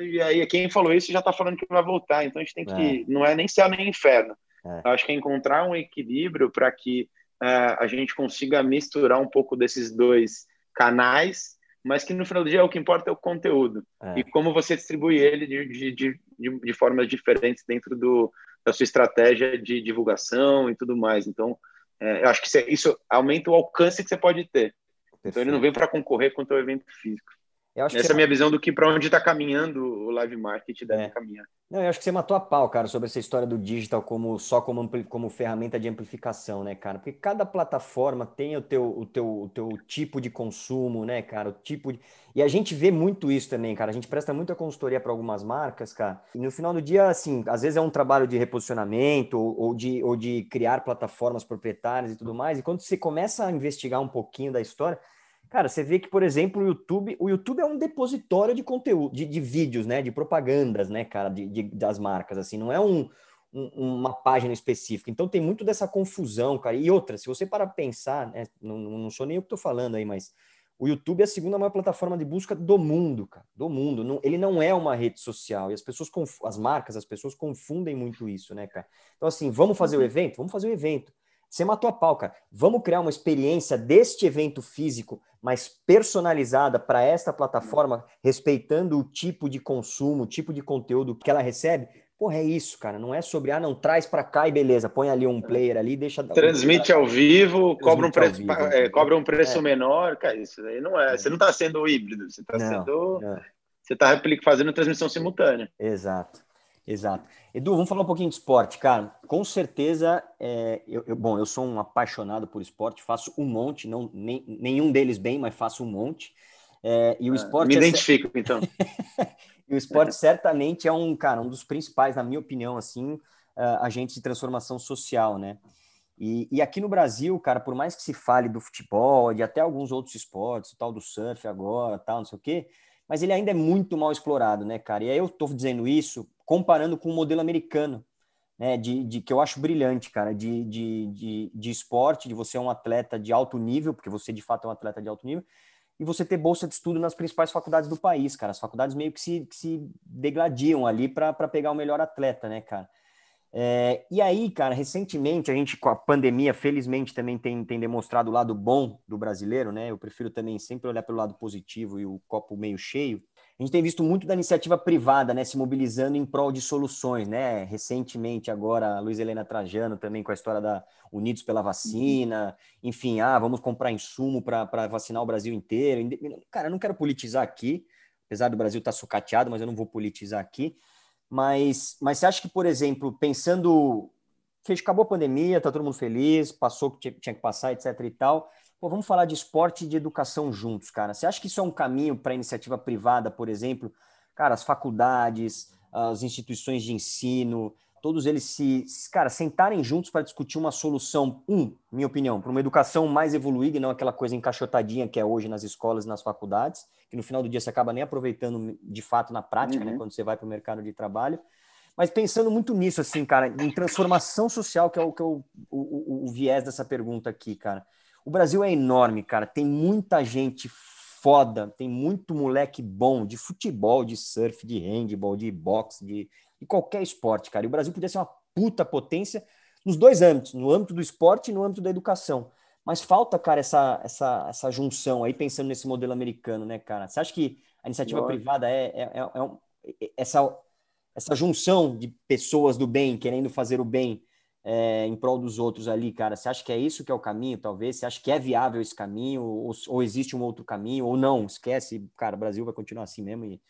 E aí, quem falou isso já está falando que vai voltar. Então, a gente tem que. É. Não é nem céu nem inferno. É. Acho que é encontrar um equilíbrio para que a gente consiga misturar um pouco desses dois canais, mas que no final do dia o que importa é o conteúdo é. e como você distribui ele de, de, de, de formas diferentes dentro do, da sua estratégia de divulgação e tudo mais. Então, é, eu acho que isso aumenta o alcance que você pode ter. Perfeito. Então, ele não vem para concorrer com o teu evento físico. Essa é a minha visão do que para onde está caminhando o live marketing deve é. caminhar. Não, eu acho que você matou a pau, cara, sobre essa história do digital como só como, como ferramenta de amplificação, né, cara? Porque cada plataforma tem o teu, o teu, o teu tipo de consumo, né, cara? O tipo de... E a gente vê muito isso também, cara. A gente presta muita consultoria para algumas marcas, cara. E no final do dia, assim, às vezes é um trabalho de reposicionamento ou, ou, de, ou de criar plataformas proprietárias e tudo mais. E quando você começa a investigar um pouquinho da história, Cara, você vê que, por exemplo, o YouTube, o YouTube é um depositório de conteúdo, de, de vídeos, né? De propagandas, né, cara, de, de, das marcas, assim, não é um, um, uma página específica. Então tem muito dessa confusão, cara. E outra, se você para pensar, né, não, não sou nem eu que estou falando aí, mas o YouTube é a segunda maior plataforma de busca do mundo, cara, do mundo. Não, ele não é uma rede social e as pessoas, as marcas, as pessoas confundem muito isso, né, cara? Então assim, vamos fazer o evento, vamos fazer o evento. Você matou a pau, cara. Vamos criar uma experiência deste evento físico, mais personalizada para esta plataforma, respeitando o tipo de consumo, o tipo de conteúdo que ela recebe. Porra, é isso, cara. Não é sobre, ah, não, traz para cá e beleza, põe ali um player ali, deixa. Transmite ao vivo, cobra um preço, vivo, é, cobra um preço é. menor, cara. Isso aí não é. Você não está sendo híbrido, você está sendo. Você está fazendo transmissão simultânea. Exato. Exato. Edu, vamos falar um pouquinho de esporte, cara. Com certeza, é, eu, eu, bom, eu sou um apaixonado por esporte, faço um monte, não nem, nenhum deles bem, mas faço um monte. É, e o ah, esporte. Me é identifico, então. e o esporte certamente é um, cara, um dos principais, na minha opinião, assim, uh, agentes de transformação social, né? E, e, aqui no Brasil, cara, por mais que se fale do futebol, de até alguns outros esportes, o tal do surf agora, tal, não sei o quê, mas ele ainda é muito mal explorado, né, cara? E aí eu estou dizendo isso comparando com o modelo americano, né, de, de, que eu acho brilhante, cara, de, de, de, de esporte, de você é um atleta de alto nível, porque você de fato é um atleta de alto nível, e você ter bolsa de estudo nas principais faculdades do país, cara. As faculdades meio que se, que se degladiam ali para pegar o melhor atleta, né, cara? É, e aí, cara, recentemente a gente, com a pandemia, felizmente também tem, tem demonstrado o lado bom do brasileiro, né? Eu prefiro também sempre olhar pelo lado positivo e o copo meio cheio. A gente tem visto muito da iniciativa privada, né, se mobilizando em prol de soluções, né? Recentemente, agora, a Luiz Helena Trajano também com a história da Unidos pela Vacina, enfim, ah, vamos comprar insumo para vacinar o Brasil inteiro. Cara, eu não quero politizar aqui, apesar do Brasil estar tá sucateado, mas eu não vou politizar aqui. Mas, mas você acha que, por exemplo, pensando que acabou a pandemia, tá todo mundo feliz, passou o que tinha que passar, etc e tal. Pô, vamos falar de esporte e de educação juntos, cara. Você acha que isso é um caminho para a iniciativa privada, por exemplo? Cara, as faculdades, as instituições de ensino, todos eles se, cara, sentarem juntos para discutir uma solução, um, minha opinião, para uma educação mais evoluída e não aquela coisa encaixotadinha que é hoje nas escolas e nas faculdades, que no final do dia você acaba nem aproveitando de fato na prática, né, uhum. né, quando você vai para o mercado de trabalho. Mas pensando muito nisso, assim, cara, em transformação social, que é o, que é o, o, o viés dessa pergunta aqui, cara. O Brasil é enorme, cara, tem muita gente foda, tem muito moleque bom de futebol, de surf, de handball, de boxe, de e qualquer esporte, cara. E o Brasil podia ser uma puta potência nos dois âmbitos, no âmbito do esporte e no âmbito da educação. Mas falta, cara, essa, essa, essa junção aí, pensando nesse modelo americano, né, cara? Você acha que a iniciativa Nossa. privada é, é, é, é um, essa, essa junção de pessoas do bem, querendo fazer o bem é, em prol dos outros ali, cara? Você acha que é isso que é o caminho, talvez? Você acha que é viável esse caminho? Ou, ou existe um outro caminho? Ou não? Esquece, cara, o Brasil vai continuar assim mesmo e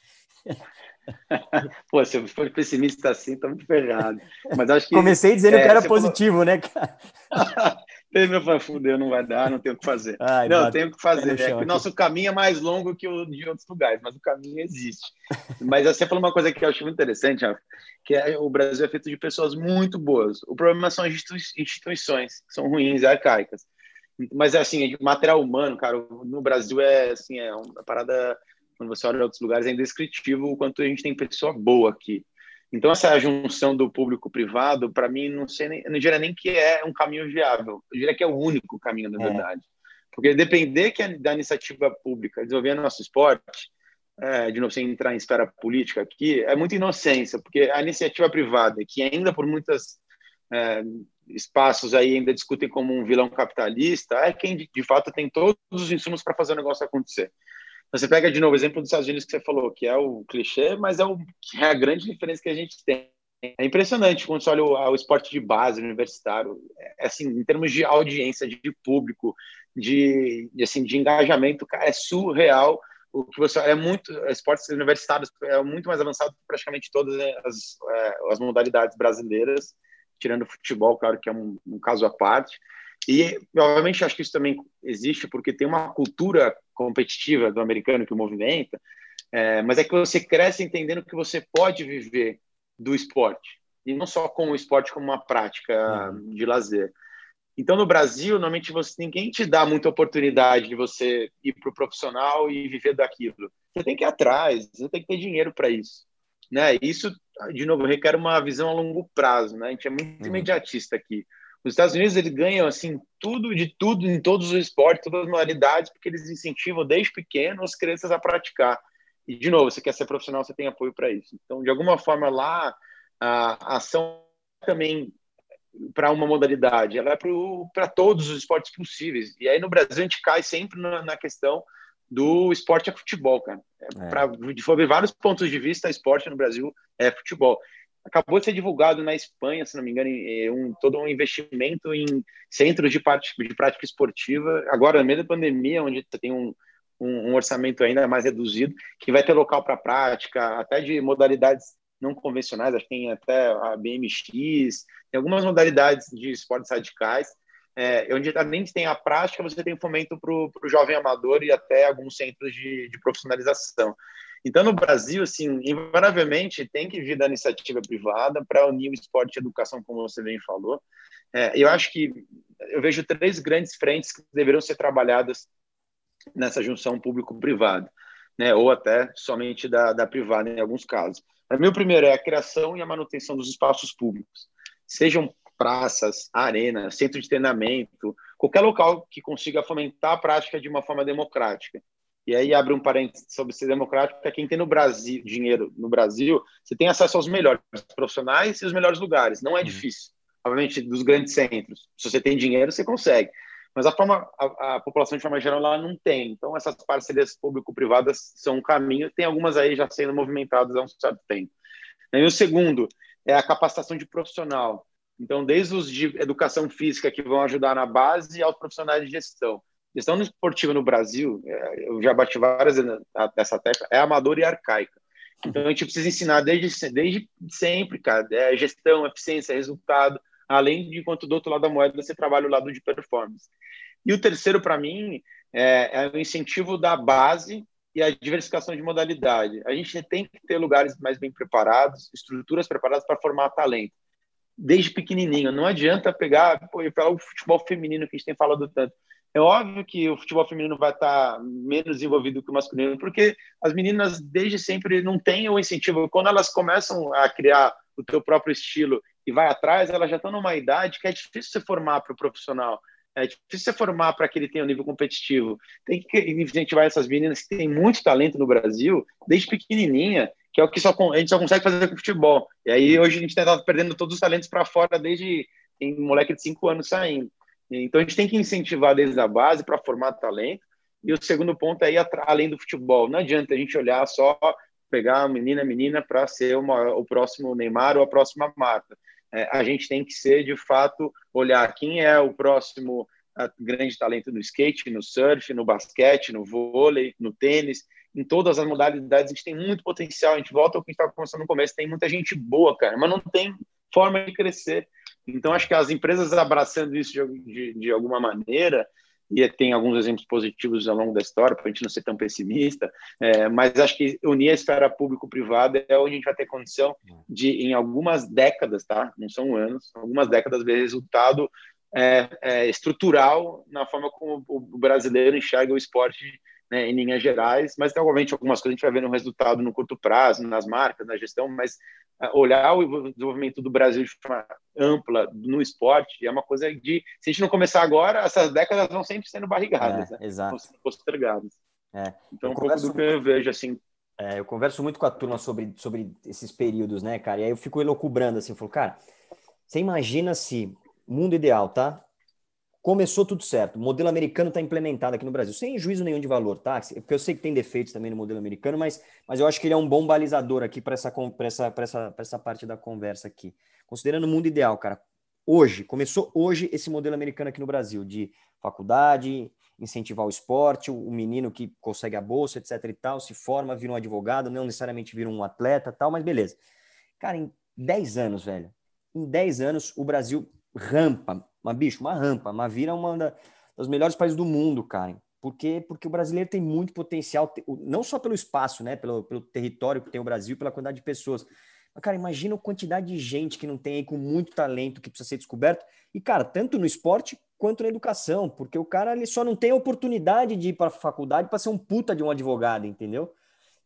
Pô, se eu for pessimista assim, tá muito ferrado. Mas acho que. Comecei dizendo é, que era positivo, falou... né, cara? Meu pai, fudeu, não vai dar, não tem o que fazer. Ai, não, tenho o que fazer. É que o nosso caminho é mais longo que o de outros lugares, mas o caminho existe. mas você falou uma coisa que eu acho muito interessante, que é, o Brasil é feito de pessoas muito boas. O problema são as instituições, que são ruins e arcaicas. Mas, assim, material humano, cara, no Brasil é, assim, é uma parada quando você olha em outros lugares, é indescritível o quanto a gente tem pessoa boa aqui. Então, essa junção do público-privado, para mim, não, sei nem, não diria nem que é um caminho viável, eu diria que é o único caminho, na é. verdade. Porque depender que da iniciativa pública desenvolver nosso esporte, é, de novo, sem entrar em esfera política aqui, é muita inocência, porque a iniciativa privada, que ainda por muitas é, espaços aí ainda discutem como um vilão capitalista, é quem de, de fato tem todos os insumos para fazer o negócio acontecer. Você pega de novo o exemplo dos Estados Unidos que você falou, que é o clichê, mas é, o, é a grande diferença que a gente tem. É impressionante quando você olha o, o esporte de base universitário, é, assim, em termos de audiência, de público, de, de, assim, de engajamento, é surreal. O que você é muito esportes universitários é muito mais avançado que praticamente todas as, é, as modalidades brasileiras, tirando o futebol, claro que é um, um caso à parte. E, obviamente, acho que isso também existe porque tem uma cultura competitiva do americano que o movimenta, é, mas é que você cresce entendendo que você pode viver do esporte, e não só com o esporte como uma prática uhum. de lazer. Então, no Brasil, normalmente você, ninguém te dá muita oportunidade de você ir para o profissional e viver daquilo. Você tem que ir atrás, você tem que ter dinheiro para isso. Né? Isso, de novo, requer uma visão a longo prazo. Né? A gente é muito uhum. imediatista aqui. Os Estados Unidos eles ganham assim tudo de tudo em todos os esportes, todas as modalidades, porque eles incentivam desde pequeno as crianças a praticar. E de novo, você quer ser profissional, você tem apoio para isso. Então, de alguma forma lá a ação também para uma modalidade, ela é para todos os esportes possíveis. E aí no Brasil a gente cai sempre na, na questão do esporte é futebol, cara. É, é. Para de vários pontos de vista, esporte no Brasil é futebol. Acabou de ser divulgado na Espanha, se não me engano, um, todo um investimento em centros de prática, de prática esportiva. Agora, no meio da pandemia, onde tem um, um, um orçamento ainda mais reduzido, que vai ter local para prática, até de modalidades não convencionais, acho que tem até a BMX, tem algumas modalidades de esportes radicais, é, onde além de tem a prática, você tem fomento para o jovem amador e até alguns centros de, de, profissionalização. Então, no Brasil, assim, invariavelmente, tem que vir da iniciativa privada para unir o esporte e a educação, como você bem falou. É, eu acho que eu vejo três grandes frentes que deveriam ser trabalhadas nessa junção público-privada, né, ou até somente da, da privada, em alguns casos. Para mim, o primeiro é a criação e a manutenção dos espaços públicos, sejam praças, arenas, centro de treinamento, qualquer local que consiga fomentar a prática de uma forma democrática. E aí abre um parênteses sobre ser democrático, é quem tem no Brasil dinheiro no Brasil, você tem acesso aos melhores profissionais e os melhores lugares. Não é uhum. difícil, obviamente, dos grandes centros. Se você tem dinheiro, você consegue. Mas a forma a, a população de forma geral lá não tem. Então essas parcerias público-privadas são um caminho. Tem algumas aí já sendo movimentadas há um certo tempo. E o segundo é a capacitação de profissional. Então, desde os de educação física que vão ajudar na base aos profissionais de gestão. Gestão esportiva no Brasil, é, eu já bati várias dessa tecla, é amadora e arcaica. Então, a gente precisa ensinar desde, desde sempre, cara, é gestão, eficiência, resultado, além de enquanto do outro lado da moeda você trabalha o lado de performance. E o terceiro, para mim, é, é o incentivo da base e a diversificação de modalidade. A gente tem que ter lugares mais bem preparados, estruturas preparadas para formar talento, desde pequenininho. Não adianta pegar, pô, pegar o futebol feminino que a gente tem falado tanto. É óbvio que o futebol feminino vai estar menos envolvido que o masculino, porque as meninas desde sempre não têm o incentivo. Quando elas começam a criar o teu próprio estilo e vai atrás, elas já estão numa idade que é difícil se formar para o profissional. É difícil se formar para que ele tenha um nível competitivo. Tem que incentivar essas meninas que têm muito talento no Brasil, desde pequenininha, que é o que só, a gente só consegue fazer com futebol. E aí hoje a gente está perdendo todos os talentos para fora desde tem moleque de cinco anos saindo. Então a gente tem que incentivar desde a base para formar talento. E o segundo ponto é ir além do futebol. Não adianta a gente olhar só pegar a menina menina para ser uma, o próximo Neymar ou a próxima Marta é, a gente tem que ser, de fato, olhar quem é o próximo grande talento no skate, no surf, no basquete, no vôlei, no tênis, em todas as modalidades, a gente tem muito potencial. A gente volta ao que a gente estava conversando no começo, tem muita gente boa, cara, mas não tem forma de crescer. Então, acho que as empresas abraçando isso de, de, de alguma maneira, e tem alguns exemplos positivos ao longo da história, para a gente não ser tão pessimista, é, mas acho que unir a esfera público-privada é onde a gente vai ter condição de, em algumas décadas, tá? não são anos, algumas décadas, ver resultado é, é, estrutural na forma como o brasileiro enxerga o esporte né, em linhas gerais, mas obviamente algumas coisas a gente vai ver no resultado no curto prazo, nas marcas, na gestão, mas olhar o desenvolvimento do Brasil de forma ampla no esporte é uma coisa de se a gente não começar agora essas décadas vão sempre sendo barrigadas, é, né? exato. postergadas. É. Então um pouco do que eu vejo assim. É, eu converso muito com a turma sobre, sobre esses períodos, né, cara? E aí eu fico elocubrando assim, eu falo, cara, Você imagina se, mundo ideal, tá? Começou tudo certo, o modelo americano está implementado aqui no Brasil, sem juízo nenhum de valor, tá? Porque eu sei que tem defeitos também no modelo americano, mas, mas eu acho que ele é um bom balizador aqui para essa, essa, essa, essa parte da conversa aqui. Considerando o mundo ideal, cara, hoje, começou hoje esse modelo americano aqui no Brasil, de faculdade, incentivar o esporte, o menino que consegue a bolsa, etc e tal, se forma, vira um advogado, não necessariamente vira um atleta tal, mas beleza. Cara, em 10 anos, velho, em 10 anos o Brasil rampa, uma bicho, uma rampa, mas vira uma da, melhores países do mundo, cara. Por quê? Porque o brasileiro tem muito potencial, não só pelo espaço, né, pelo, pelo território que tem o Brasil, pela quantidade de pessoas. Mas, cara, imagina a quantidade de gente que não tem aí com muito talento que precisa ser descoberto. E, cara, tanto no esporte quanto na educação, porque o cara ele só não tem a oportunidade de ir para a faculdade para ser um puta de um advogado, entendeu?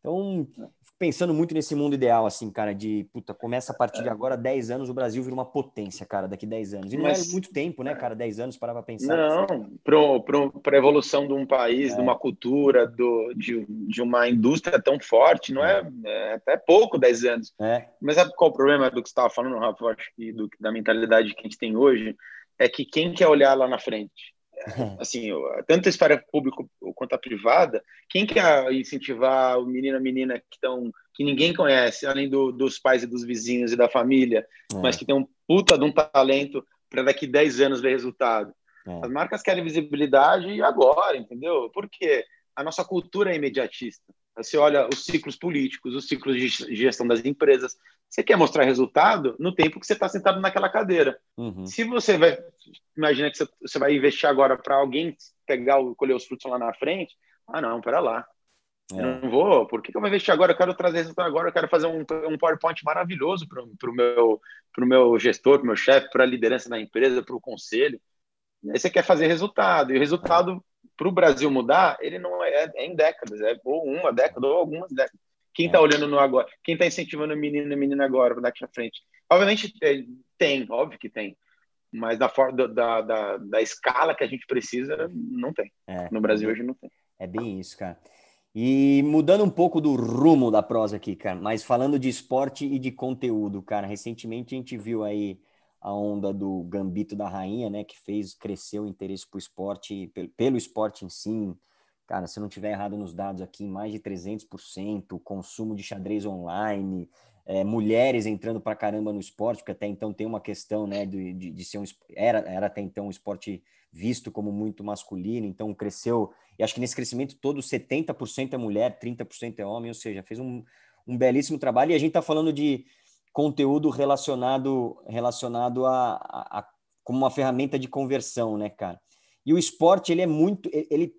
Então, fico pensando muito nesse mundo ideal, assim, cara, de puta, começa a partir de é. agora, 10 anos, o Brasil vira uma potência, cara, daqui 10 anos. E não Mas, é muito tempo, né, cara? 10 anos para pensar. Não, para a evolução de um país, é. de uma cultura, do, de, de uma indústria tão forte, não é, é até pouco 10 anos. É. Mas sabe qual o problema do que você estava falando, Rafa? Eu acho que do, da mentalidade que a gente tem hoje é que quem quer olhar lá na frente? Assim, tanto a esfera pública quanto a privada, quem quer incentivar o menino a menina que estão que ninguém conhece, além do, dos pais e dos vizinhos e da família, é. mas que tem um puta de um talento para daqui 10 anos ver resultado. É. As marcas querem visibilidade agora, entendeu? Porque a nossa cultura é imediatista. Você olha os ciclos políticos, os ciclos de gestão das empresas. Você quer mostrar resultado no tempo que você está sentado naquela cadeira. Uhum. Se você vai, imagina que você vai investir agora para alguém pegar, colher os frutos lá na frente. Ah, não, pera lá. É. Eu não vou. Por que, que eu vou investir agora? Eu quero trazer resultado agora. Eu quero fazer um, um PowerPoint maravilhoso para o meu, meu gestor, para o meu chefe, para a liderança da empresa, para o conselho. E aí você quer fazer resultado. E o resultado para o Brasil mudar, ele não é, é, em décadas, é ou uma década ou algumas décadas. Quem está é. olhando no agora? Quem está incentivando o menino e menina agora daqui à frente? Obviamente tem, óbvio que tem, mas da, da, da, da escala que a gente precisa, não tem. É, no Brasil hoje não tem. É bem isso, cara. E mudando um pouco do rumo da prosa aqui, cara, mas falando de esporte e de conteúdo, cara, recentemente a gente viu aí a onda do Gambito da Rainha, né, que fez crescer o interesse por esporte, pelo esporte em si. Cara, se não tiver errado nos dados aqui, mais de 300%, consumo de xadrez online, é, mulheres entrando para caramba no esporte, porque até então tem uma questão, né, de, de, de ser um era, era até então um esporte visto como muito masculino, então cresceu, e acho que nesse crescimento todo 70% é mulher, 30% é homem, ou seja, fez um, um belíssimo trabalho, e a gente está falando de conteúdo relacionado relacionado a, a, a, como uma ferramenta de conversão, né, cara? E o esporte ele é muito ele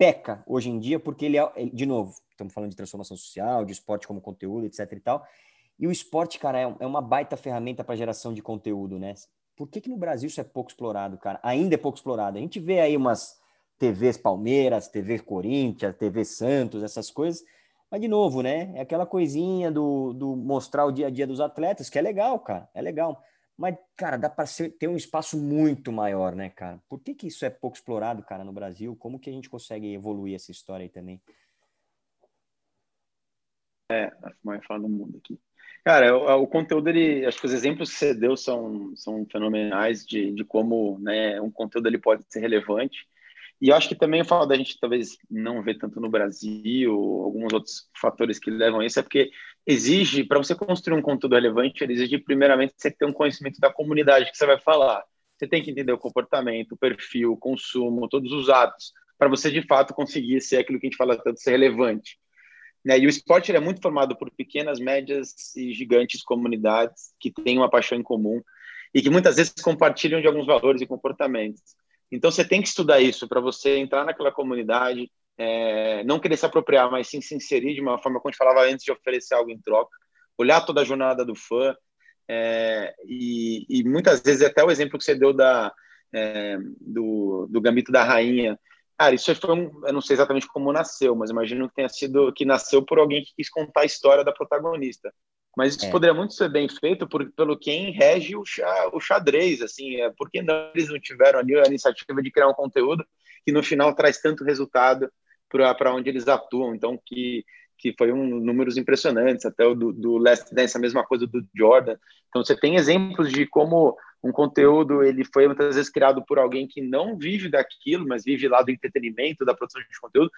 peca hoje em dia porque ele é de novo estamos falando de transformação social, de esporte como conteúdo, etc e tal. E o esporte, cara, é, é uma baita ferramenta para geração de conteúdo, né? Por que, que no Brasil isso é pouco explorado, cara? Ainda é pouco explorado. A gente vê aí umas TVs Palmeiras, TV Corinthians, TV Santos, essas coisas, mas, de novo, né? É aquela coisinha do, do mostrar o dia a dia dos atletas, que é legal, cara. É legal. Mas, cara, dá para ter um espaço muito maior, né, cara? Por que, que isso é pouco explorado, cara, no Brasil? Como que a gente consegue evoluir essa história aí também? É, a maior fala do mundo aqui. Cara, o, o, conteúdo, ele, acho que os exemplos que você deu são, são fenomenais de, de como né, um conteúdo ele pode ser relevante. E eu acho que também o fato da gente talvez não ver tanto no Brasil, alguns outros fatores que levam a isso, é porque exige, para você construir um conteúdo relevante, ele exige primeiramente você ter um conhecimento da comunidade que você vai falar. Você tem que entender o comportamento, o perfil, o consumo, todos os atos, para você de fato conseguir ser aquilo que a gente fala tanto, ser relevante. Né? E o esporte é muito formado por pequenas, médias e gigantes comunidades que têm uma paixão em comum e que muitas vezes compartilham de alguns valores e comportamentos. Então você tem que estudar isso para você entrar naquela comunidade, é, não querer se apropriar, mas sim se inserir de uma forma, como a gente falava antes, de oferecer algo em troca, olhar toda a jornada do fã. É, e, e, muitas vezes, até o exemplo que você deu da, é, do, do Gambito da Rainha, Cara, isso foi um, eu não sei exatamente como nasceu, mas imagino que tenha sido que nasceu por alguém que quis contar a história da protagonista. Mas isso é. poderia muito ser bem feito por, pelo quem rege o, o xadrez, assim, é, por que não, eles não tiveram ali a iniciativa de criar um conteúdo que no final traz tanto resultado para onde eles atuam, então que, que foi um números impressionantes, até o do, do Last Dance, a mesma coisa do Jordan. Então você tem exemplos de como um conteúdo ele foi muitas vezes criado por alguém que não vive daquilo, mas vive lá do entretenimento, da produção de conteúdo,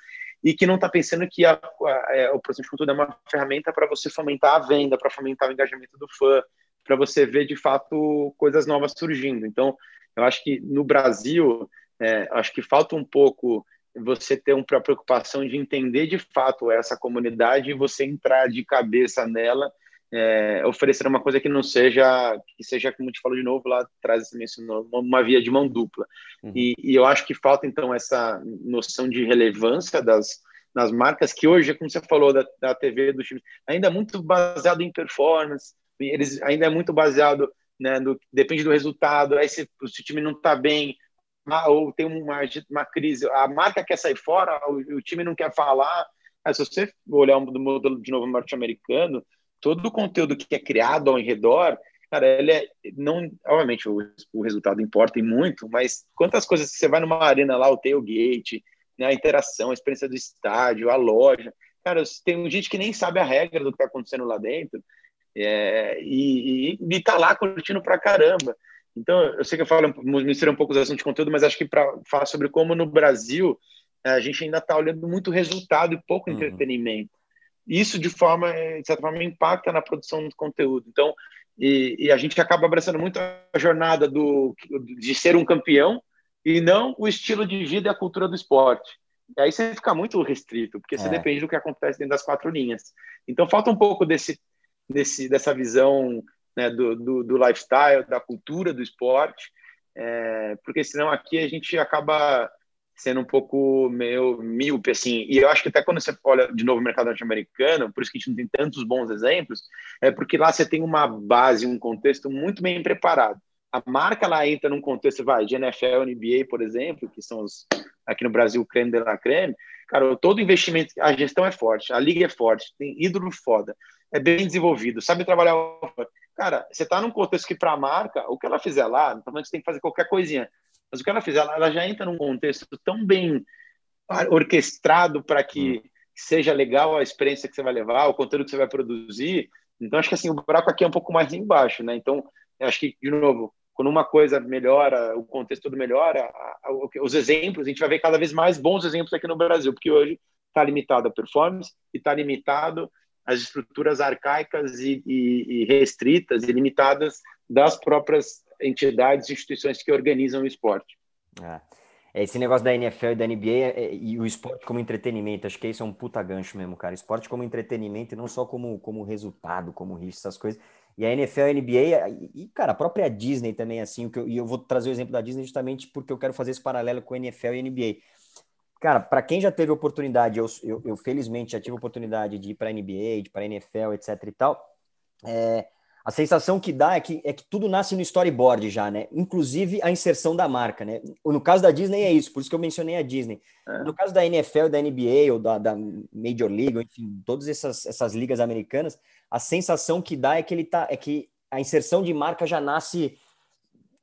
e que não está pensando que a, a, a, é, produção de conteúdo é uma ferramenta para você fomentar a venda, para fomentar o engajamento do fã, para você ver de fato coisas novas surgindo. Então, eu acho que no Brasil, é, acho que falta um pouco você ter uma preocupação de entender de fato essa comunidade e você entrar de cabeça nela, é, oferecer uma coisa que não seja, que seja, como te falou de novo lá atrás, você mencionou, uma, uma via de mão dupla. Uhum. E, e, eu acho que falta, então, essa noção de relevância das, das marcas, que hoje, como você falou, da, da TV, do time, ainda é muito baseado em performance, eles ainda é muito baseado, né, depende do resultado, aí se, se o time não está bem, ou tem uma, uma crise, a marca quer sair fora, o, o time não quer falar. Aí, se você olhar o modelo de novo norte-americano, todo o conteúdo que é criado ao redor, cara, ele é não, obviamente o, o resultado importa e muito, mas quantas coisas que você vai numa arena lá, o tailgate, né, a interação, a experiência do estádio, a loja, cara, tem gente que nem sabe a regra do que está acontecendo lá dentro, é, e, e, e tá lá curtindo pra caramba. Então, eu sei que eu falo, misturei um pouco os assuntos de conteúdo, mas acho que para falar sobre como no Brasil a gente ainda está olhando muito resultado e pouco uhum. entretenimento. Isso, de forma, de certa forma, impacta na produção do conteúdo. Então, e, e, a gente acaba abraçando muito a jornada do, de ser um campeão e não o estilo de vida e a cultura do esporte. E aí você fica muito restrito, porque você é. depende do que acontece dentro das quatro linhas. Então, falta um pouco desse, desse dessa visão né, do, do, do, lifestyle, da cultura do esporte, é, porque senão aqui a gente acaba sendo um pouco meio míope, assim, e eu acho que até quando você olha de novo o mercado norte-americano, por isso que a gente não tem tantos bons exemplos, é porque lá você tem uma base, um contexto muito bem preparado. A marca lá entra num contexto, vai, de NFL, NBA, por exemplo, que são os, aqui no Brasil, creme de la creme, cara, todo investimento, a gestão é forte, a liga é forte, tem ídolo foda, é bem desenvolvido, sabe trabalhar Cara, você está num contexto que, para a marca, o que ela fizer lá, que você tem que fazer qualquer coisinha, mas o que ela fizer, ela, ela já entra num contexto tão bem orquestrado para que hum. seja legal a experiência que você vai levar, o conteúdo que você vai produzir. Então, acho que assim, o buraco aqui é um pouco mais embaixo, né? Então, acho que, de novo, quando uma coisa melhora, o contexto todo melhora, os exemplos, a gente vai ver cada vez mais bons exemplos aqui no Brasil, porque hoje está limitado a performance e está limitado as estruturas arcaicas e, e, e, restritas e limitadas das próprias entidades e instituições que organizam o esporte. É. Esse negócio da NFL e da NBA é, é, e o esporte como entretenimento, acho que isso é um puta gancho mesmo, cara. Esporte como entretenimento e não só como, como resultado, como risco, essas coisas. E a NFL, a NBA e, cara, a própria Disney também, assim, eu, e eu vou trazer o exemplo da Disney justamente porque eu quero fazer esse paralelo com a NFL e a NBA Cara, para quem já teve oportunidade, eu, eu, eu, felizmente já tive oportunidade de ir para NBA, de para NFL, etc e tal. É, a sensação que dá é que, é que tudo nasce no storyboard já, né? Inclusive a inserção da marca, né? No caso da Disney é isso, por isso que eu mencionei a Disney. É. No caso da NFL, da NBA ou da, da Major League, enfim, todas essas, essas ligas americanas, a sensação que dá é que ele tá, é que a inserção de marca já nasce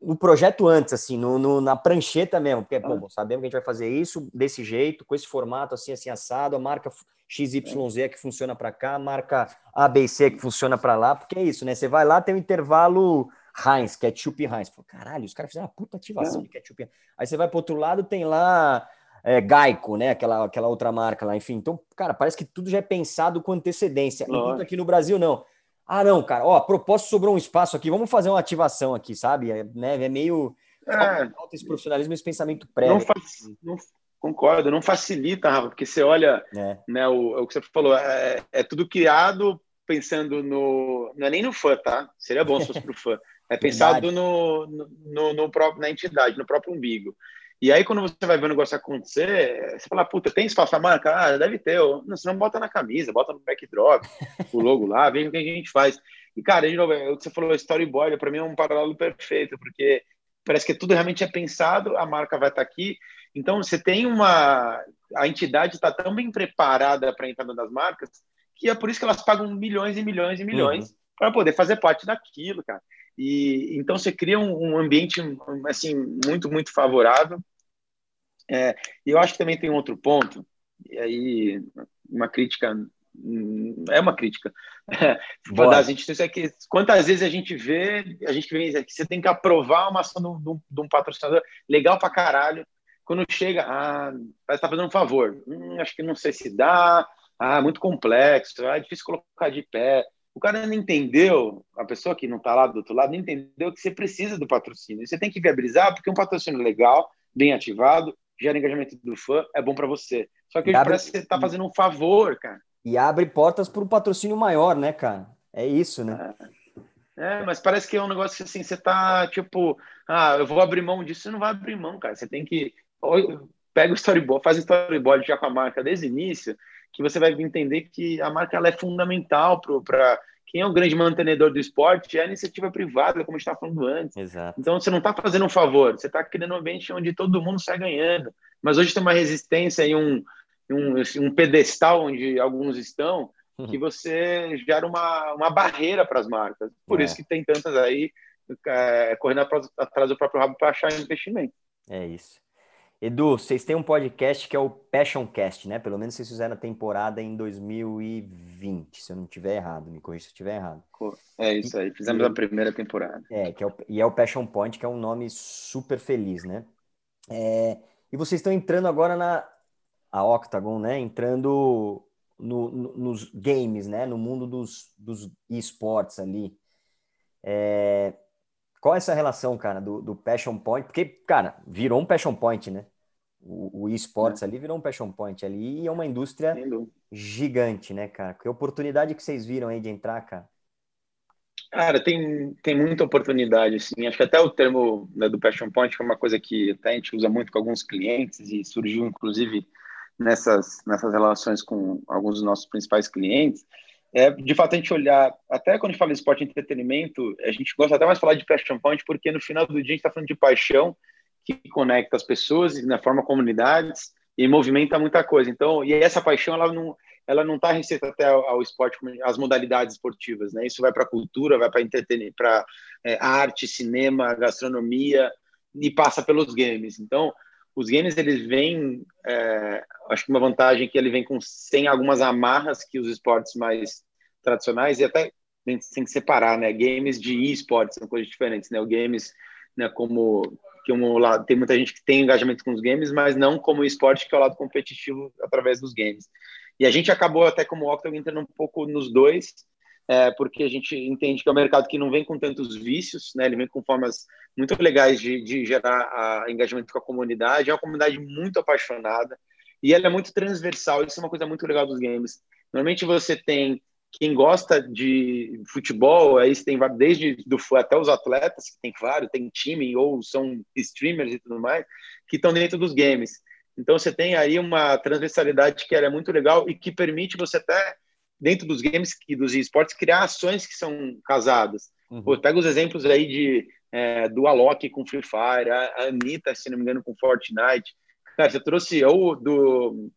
no projeto antes, assim, no, no, na prancheta mesmo, porque, bom, ah. sabemos que a gente vai fazer isso desse jeito, com esse formato, assim, assim, assado, a marca XYZ é que funciona para cá, a marca ABC é que funciona para lá, porque é isso, né? Você vai lá, tem um intervalo Heinz, ketchup Heinz. Pô, caralho, os caras fizeram uma puta ativação é. de ketchup Aí você vai para outro lado, tem lá é, Gaico, né? Aquela, aquela outra marca lá, enfim. Então, cara, parece que tudo já é pensado com antecedência. Enquanto aqui no Brasil, não ah, não, cara, ó, a propósito sobrou um espaço aqui, vamos fazer uma ativação aqui, sabe? É, né, é meio. É, falta esse profissionalismo, esse pensamento prévio. Não, faz, não concordo, não facilita, Rafa, porque você olha, é. né, o, é o que você falou, é, é, tudo criado pensando no. Não é nem no fã, tá? Seria bom se fosse para o fã. É pensado no, no, no, próprio, na entidade, no próprio umbigo. E aí, quando você vai ver o negócio acontecer, você fala, puta, tem espaço para marca? Ah, deve ter. Não, você não bota na camisa, bota no backdrop, o logo lá, veja o que a gente faz. E, cara, de novo, é o que você falou, storyboard, para mim é um paralelo perfeito, porque parece que tudo realmente é pensado, a marca vai estar tá aqui. Então, você tem uma. A entidade está tão bem preparada para a entrada das marcas, que é por isso que elas pagam milhões e milhões e milhões uhum. para poder fazer parte daquilo, cara. E então você cria um, um ambiente assim muito muito favorável. É, e eu acho que também tem outro ponto. E aí uma crítica é uma crítica das instituições é que quantas vezes a gente vê, a gente vê que você tem que aprovar uma ação de um, de um patrocinador legal pra caralho, quando chega, ah, parece que tá fazendo um favor, hum, acho que não sei se dá, ah, muito complexo, ah, é difícil colocar de pé. O cara não entendeu, a pessoa que não está lá do outro lado, não entendeu que você precisa do patrocínio. Você tem que viabilizar, porque um patrocínio legal, bem ativado, gera engajamento do fã, é bom para você. Só que abre... parece que você está fazendo um favor, cara. E abre portas para um patrocínio maior, né, cara? É isso, né? É. é, mas parece que é um negócio que assim, você tá tipo, ah, eu vou abrir mão disso, você não vai abrir mão, cara. Você tem que. Pega o storyboard, faz o storyboard já com a marca desde o início, que você vai entender que a marca ela é fundamental para quem é o grande mantenedor do esporte é a iniciativa privada, como a gente estava falando antes. Exato. Então você não está fazendo um favor, você está criando um ambiente onde todo mundo sai ganhando. Mas hoje tem uma resistência e um, um, um pedestal onde alguns estão que uhum. você gera uma, uma barreira para as marcas. Por é. isso que tem tantas aí é, correndo atrás do próprio rabo para achar investimento. É isso. Edu, vocês têm um podcast que é o Passion Cast, né? Pelo menos vocês fizeram a temporada em 2020, se eu não estiver errado. Me corrija se eu estiver errado. É isso aí, fizemos e, a primeira temporada. É, que é o, e é o Passion Point, que é um nome super feliz, né? É, e vocês estão entrando agora na a Octagon, né? Entrando no, no, nos games, né? No mundo dos, dos esportes ali. É, qual é essa relação, cara, do, do Passion Point? Porque, cara, virou um Passion Point, né? O, o esportes é. ali virou um Passion Point ali e é uma indústria gigante, né, cara? Que oportunidade que vocês viram aí de entrar, cara? Cara, tem, tem muita oportunidade, assim. Acho que até o termo né, do Passion Point é uma coisa que até a gente usa muito com alguns clientes e surgiu, inclusive, nessas, nessas relações com alguns dos nossos principais clientes é, de fato, a gente olhar, até quando a gente fala de esporte e entretenimento, a gente gosta até mais de falar de passion point, porque no final do dia a gente está falando de paixão que conecta as pessoas e né, forma comunidades e movimenta muita coisa. Então, e essa paixão, ela não ela não está restrita até ao, ao, esporte, as modalidades esportivas, né? Isso vai para cultura, vai para entretenimento, para é, arte, cinema, gastronomia e passa pelos games. Então, os games eles vêm, é, acho que uma vantagem é que ele vem com sem algumas amarras que os esportes mais tradicionais e até tem que separar, né? Games de esportes são coisas diferentes, né? O games, né? Como que um lado tem muita gente que tem engajamento com os games, mas não como o esporte que é o lado competitivo através dos games. E a gente acabou até como Octagon entrando um pouco nos dois, é, porque a gente entende que é um mercado que não vem com tantos vícios, né? Ele vem com formas muito legais de, de gerar a, engajamento com a comunidade. É uma comunidade muito apaixonada e ela é muito transversal. Isso é uma coisa muito legal dos games. Normalmente você tem quem gosta de futebol, aí você tem desde do até os atletas que tem vários, tem time ou são streamers e tudo mais que estão dentro dos games. Então você tem aí uma transversalidade que é muito legal e que permite você até dentro dos games e dos esportes, criar ações que são casadas. Uhum. Pô, pega os exemplos aí de, é, do Alok com Free Fire, a Anitta, se não me engano, com Fortnite. Cara, você trouxe ou do.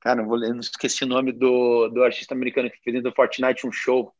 Cara, não, vou, não esqueci o nome do, do artista americano que fez dentro do Fortnite um show.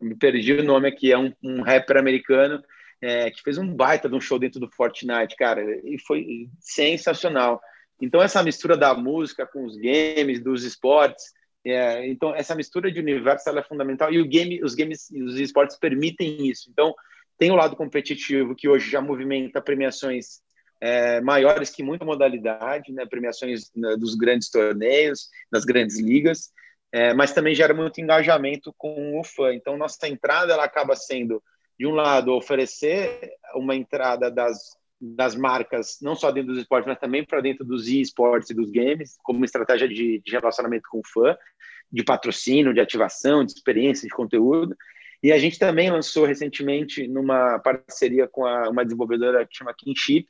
Me perdi o nome aqui, é um, um rapper americano é, que fez um baita de um show dentro do Fortnite, cara, e foi sensacional. Então, essa mistura da música com os games, dos esportes, é, então, essa mistura de universo é fundamental e o game, os games e os esportes permitem isso. Então, tem o lado competitivo que hoje já movimenta premiações é, maiores que muita modalidade, né? premiações né, dos grandes torneios, das grandes ligas, é, mas também gera muito engajamento com o fã. Então, nossa entrada ela acaba sendo, de um lado, oferecer uma entrada das das marcas, não só dentro dos esportes, mas também para dentro dos e-sports e dos games, como estratégia de, de, relacionamento com o fã, de patrocínio, de ativação, de experiência, de conteúdo. E a gente também lançou recentemente, numa parceria com a, uma desenvolvedora que chama Kinship,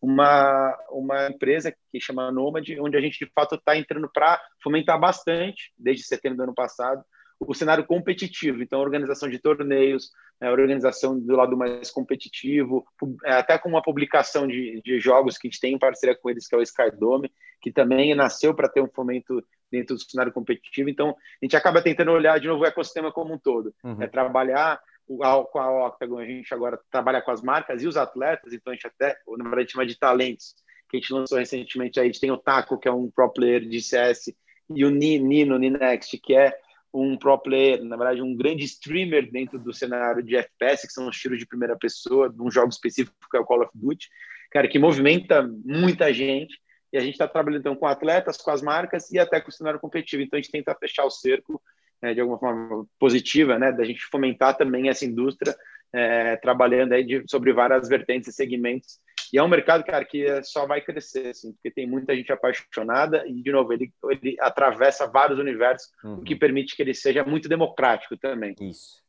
uma, uma empresa que chama Nomad, onde a gente de fato está entrando para fomentar bastante, desde setembro do ano passado, o cenário competitivo, então organização de torneios, né, organização do lado mais competitivo, é, até com uma publicação de, de jogos que a gente tem em parceria com eles, que é o Skydome, que também nasceu para ter um fomento dentro do cenário competitivo. Então, a gente acaba tentando olhar de novo o ecossistema como um todo, uhum. é trabalhar com a Octagon, a gente agora trabalha com as marcas e os atletas, então a gente até, na verdade, chama de talentos, que a gente lançou recentemente aí, a gente tem o Taco, que é um pro player de CS, e o Nino Ninext, que é um pro player, na verdade, um grande streamer dentro do cenário de FPS, que são os tiros de primeira pessoa, de um jogo específico que é o Call of Duty, cara, que movimenta muita gente. E a gente está trabalhando então com atletas, com as marcas e até com o cenário competitivo. Então a gente tenta fechar o cerco é, de alguma forma positiva, né, da gente fomentar também essa indústria, é, trabalhando aí de, sobre várias vertentes e segmentos. E é um mercado, cara, que só vai crescer, assim, porque tem muita gente apaixonada e, de novo, ele, ele atravessa vários universos, uhum. o que uhum. permite que ele seja muito democrático também. Isso.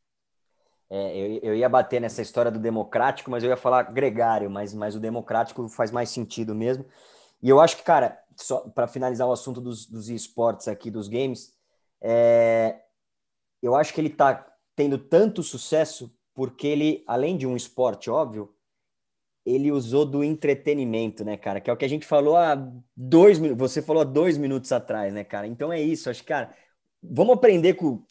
É, eu, eu ia bater nessa história do democrático, mas eu ia falar gregário, mas, mas o democrático faz mais sentido mesmo. E eu acho que, cara, só para finalizar o assunto dos, dos esportes aqui, dos games, é, eu acho que ele está tendo tanto sucesso porque ele, além de um esporte óbvio, ele usou do entretenimento, né, cara? Que é o que a gente falou há dois minutos. Você falou há dois minutos atrás, né, cara? Então é isso. Acho que, cara, vamos aprender com,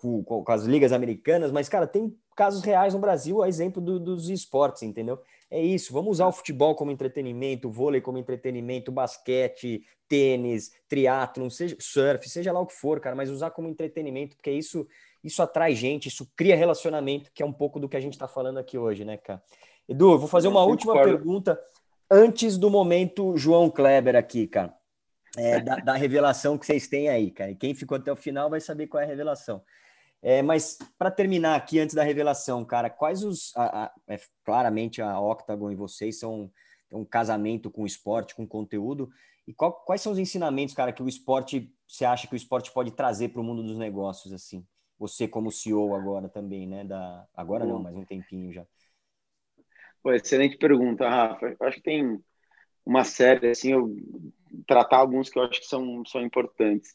com, com as ligas americanas, mas, cara, tem casos reais no Brasil, a exemplo do, dos esportes, entendeu? É isso, vamos usar o futebol como entretenimento, o vôlei como entretenimento, basquete, tênis, triatlon, seja surf, seja lá o que for, cara, mas usar como entretenimento, porque isso isso atrai gente, isso cria relacionamento, que é um pouco do que a gente está falando aqui hoje, né, cara? Edu, eu vou fazer uma última pergunta antes do momento João Kleber aqui, cara. É, da, da, revelação que vocês têm aí, cara. E quem ficou até o final vai saber qual é a revelação. É, mas para terminar aqui, antes da revelação, cara, quais os. A, a, é, claramente a Octagon e vocês são um casamento com o esporte, com conteúdo. E qual, quais são os ensinamentos, cara, que o esporte você acha que o esporte pode trazer para o mundo dos negócios, assim? Você como CEO agora também, né? Da, agora não, mas um tempinho já. Pô, excelente pergunta, Rafa. Eu acho que tem uma série, assim, eu tratar alguns que eu acho que são, são importantes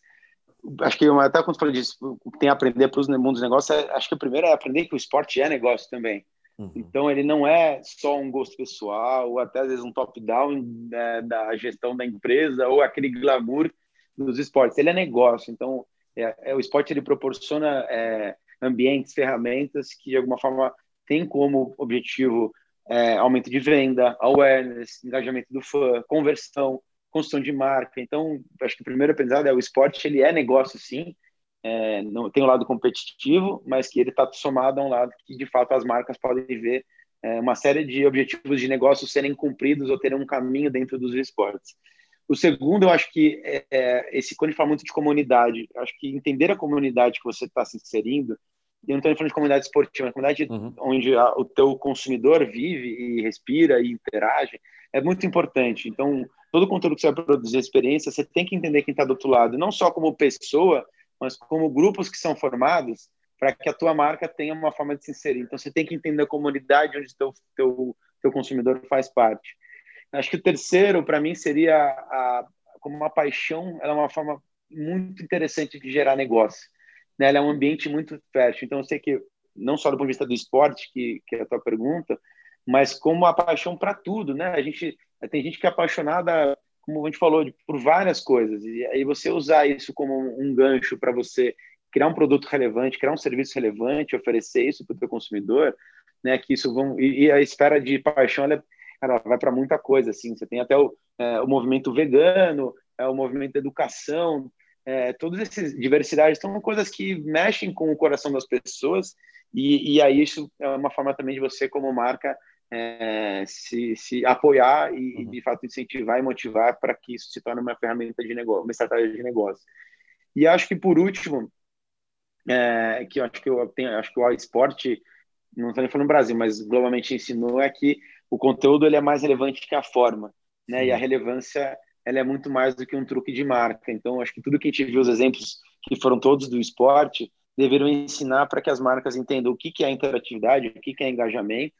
acho que até quando falei disso, tem a aprender para os mundos dos negócios, é, acho que o primeiro é aprender que o esporte é negócio também. Uhum. Então, ele não é só um gosto pessoal, ou até às vezes um top-down né, da gestão da empresa, ou aquele glamour dos esportes. Ele é negócio. Então, é, é o esporte ele proporciona é, ambientes, ferramentas que, de alguma forma, tem como objetivo é, aumento de venda, awareness, engajamento do fã, conversão, construção de marca. Então, acho que o primeiro aprendizado é o esporte, ele é negócio sim, é, não tem um lado competitivo, mas que ele está somado a um lado que de fato as marcas podem ver é, uma série de objetivos de negócio serem cumpridos ou terem um caminho dentro dos esportes. O segundo, eu acho que é, é esse quando a gente fala muito de comunidade, acho que entender a comunidade que você está se inserindo, e não estou falando de comunidade esportiva, é comunidade uhum. onde a, o teu consumidor vive e respira e interage, é muito importante. Então, todo o conteúdo que você vai produzir, experiência, você tem que entender quem está do outro lado, não só como pessoa, mas como grupos que são formados para que a tua marca tenha uma forma de se inserir. Então, você tem que entender a comunidade onde teu teu teu consumidor faz parte. Acho que o terceiro, para mim, seria a, como uma paixão, ela é uma forma muito interessante de gerar negócio. Né? É um ambiente muito fértil. Então, eu sei que, não só do ponto de vista do esporte, que, que é a tua pergunta, mas como a paixão para tudo, né? A gente tem gente que é apaixonada, como a gente falou, por várias coisas. E aí você usar isso como um gancho para você criar um produto relevante, criar um serviço relevante, oferecer isso para o teu consumidor, né? Que isso vão e, e a esfera de paixão ela, ela vai para muita coisa, assim. Você tem até o, é, o movimento vegano, é, o movimento da educação, é, todas essas diversidades são coisas que mexem com o coração das pessoas e, e aí isso é uma forma também de você como marca é, se, se apoiar e, uhum. de fato, incentivar e motivar para que isso se torne uma ferramenta de negócio, uma estratégia de negócio. E acho que, por último, é, que eu acho que eu tenho, acho que o esporte, não estou nem falando no Brasil, mas globalmente ensinou, é que o conteúdo ele é mais relevante que a forma, né? E a relevância ela é muito mais do que um truque de marca. Então, acho que tudo que a gente viu, os exemplos que foram todos do esporte, deveriam ensinar para que as marcas entendam o que, que é interatividade, o que, que é engajamento,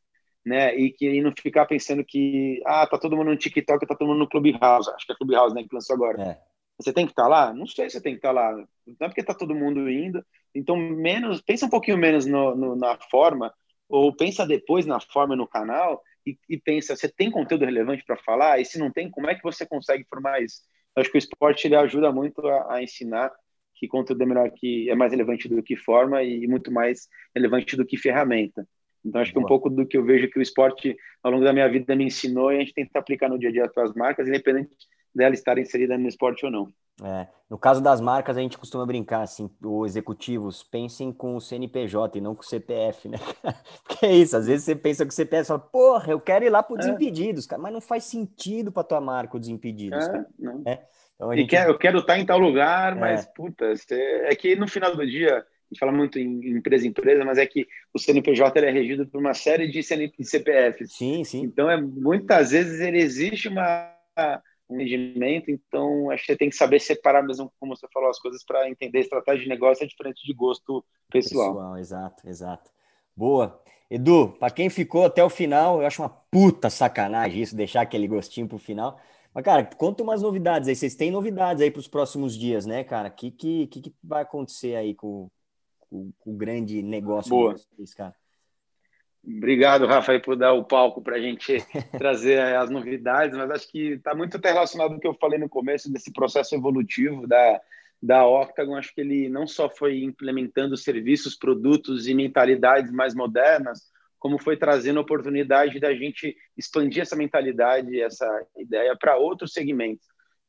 né? E que e não ficar pensando que ah, tá todo mundo no TikTok, tá todo mundo no Clubhouse. Acho que é Clubhouse, né, que lançou agora. É. Você tem que estar tá lá? Não sei se você tem que estar tá lá. Não é porque tá todo mundo indo. Então, menos, pensa um pouquinho menos no, no, na forma, ou pensa depois na forma no canal e, e pensa, você tem conteúdo relevante para falar? E se não tem, como é que você consegue formar isso? Eu acho que o esporte ele ajuda muito a, a ensinar que conteúdo é melhor que é mais relevante do que forma e muito mais relevante do que ferramenta. Então, acho que um pouco do que eu vejo que o esporte, ao longo da minha vida, me ensinou e a gente tenta aplicar no dia a dia para as marcas, independente dela estar inserida no esporte ou não. É, no caso das marcas, a gente costuma brincar assim, os executivos pensem com o CNPJ e não com o CPF, né? Porque é isso, às vezes você pensa com o CPF e fala, porra, eu quero ir lá para o é. Desimpedidos, cara, mas não faz sentido para tua marca o Desimpedidos. É, não. É. Então, gente... quer, eu quero estar em tal lugar, é. mas, puta, é que no final do dia, a gente fala muito em empresa empresa, mas é que o CNPJ é regido por uma série de CPFs. Sim, sim. Então, é, muitas vezes ele existe uma um rendimento, então acho que você tem que saber separar mesmo, como você falou, as coisas para entender estratégia de negócio é diferente de gosto pessoal. pessoal exato, exato. Boa. Edu, para quem ficou até o final, eu acho uma puta sacanagem isso, deixar aquele gostinho pro final. Mas, cara, conta umas novidades aí. Vocês têm novidades aí para os próximos dias, né, cara? O que, que, que, vai acontecer aí com, com o grande negócio Boa. de vocês, cara? Obrigado, Rafael, por dar o palco para a gente trazer as novidades, mas acho que está muito relacionado ao que eu falei no começo desse processo evolutivo da, da Octagon. Acho que ele não só foi implementando serviços, produtos e mentalidades mais modernas, como foi trazendo a oportunidade da gente expandir essa mentalidade, essa ideia para outros segmentos.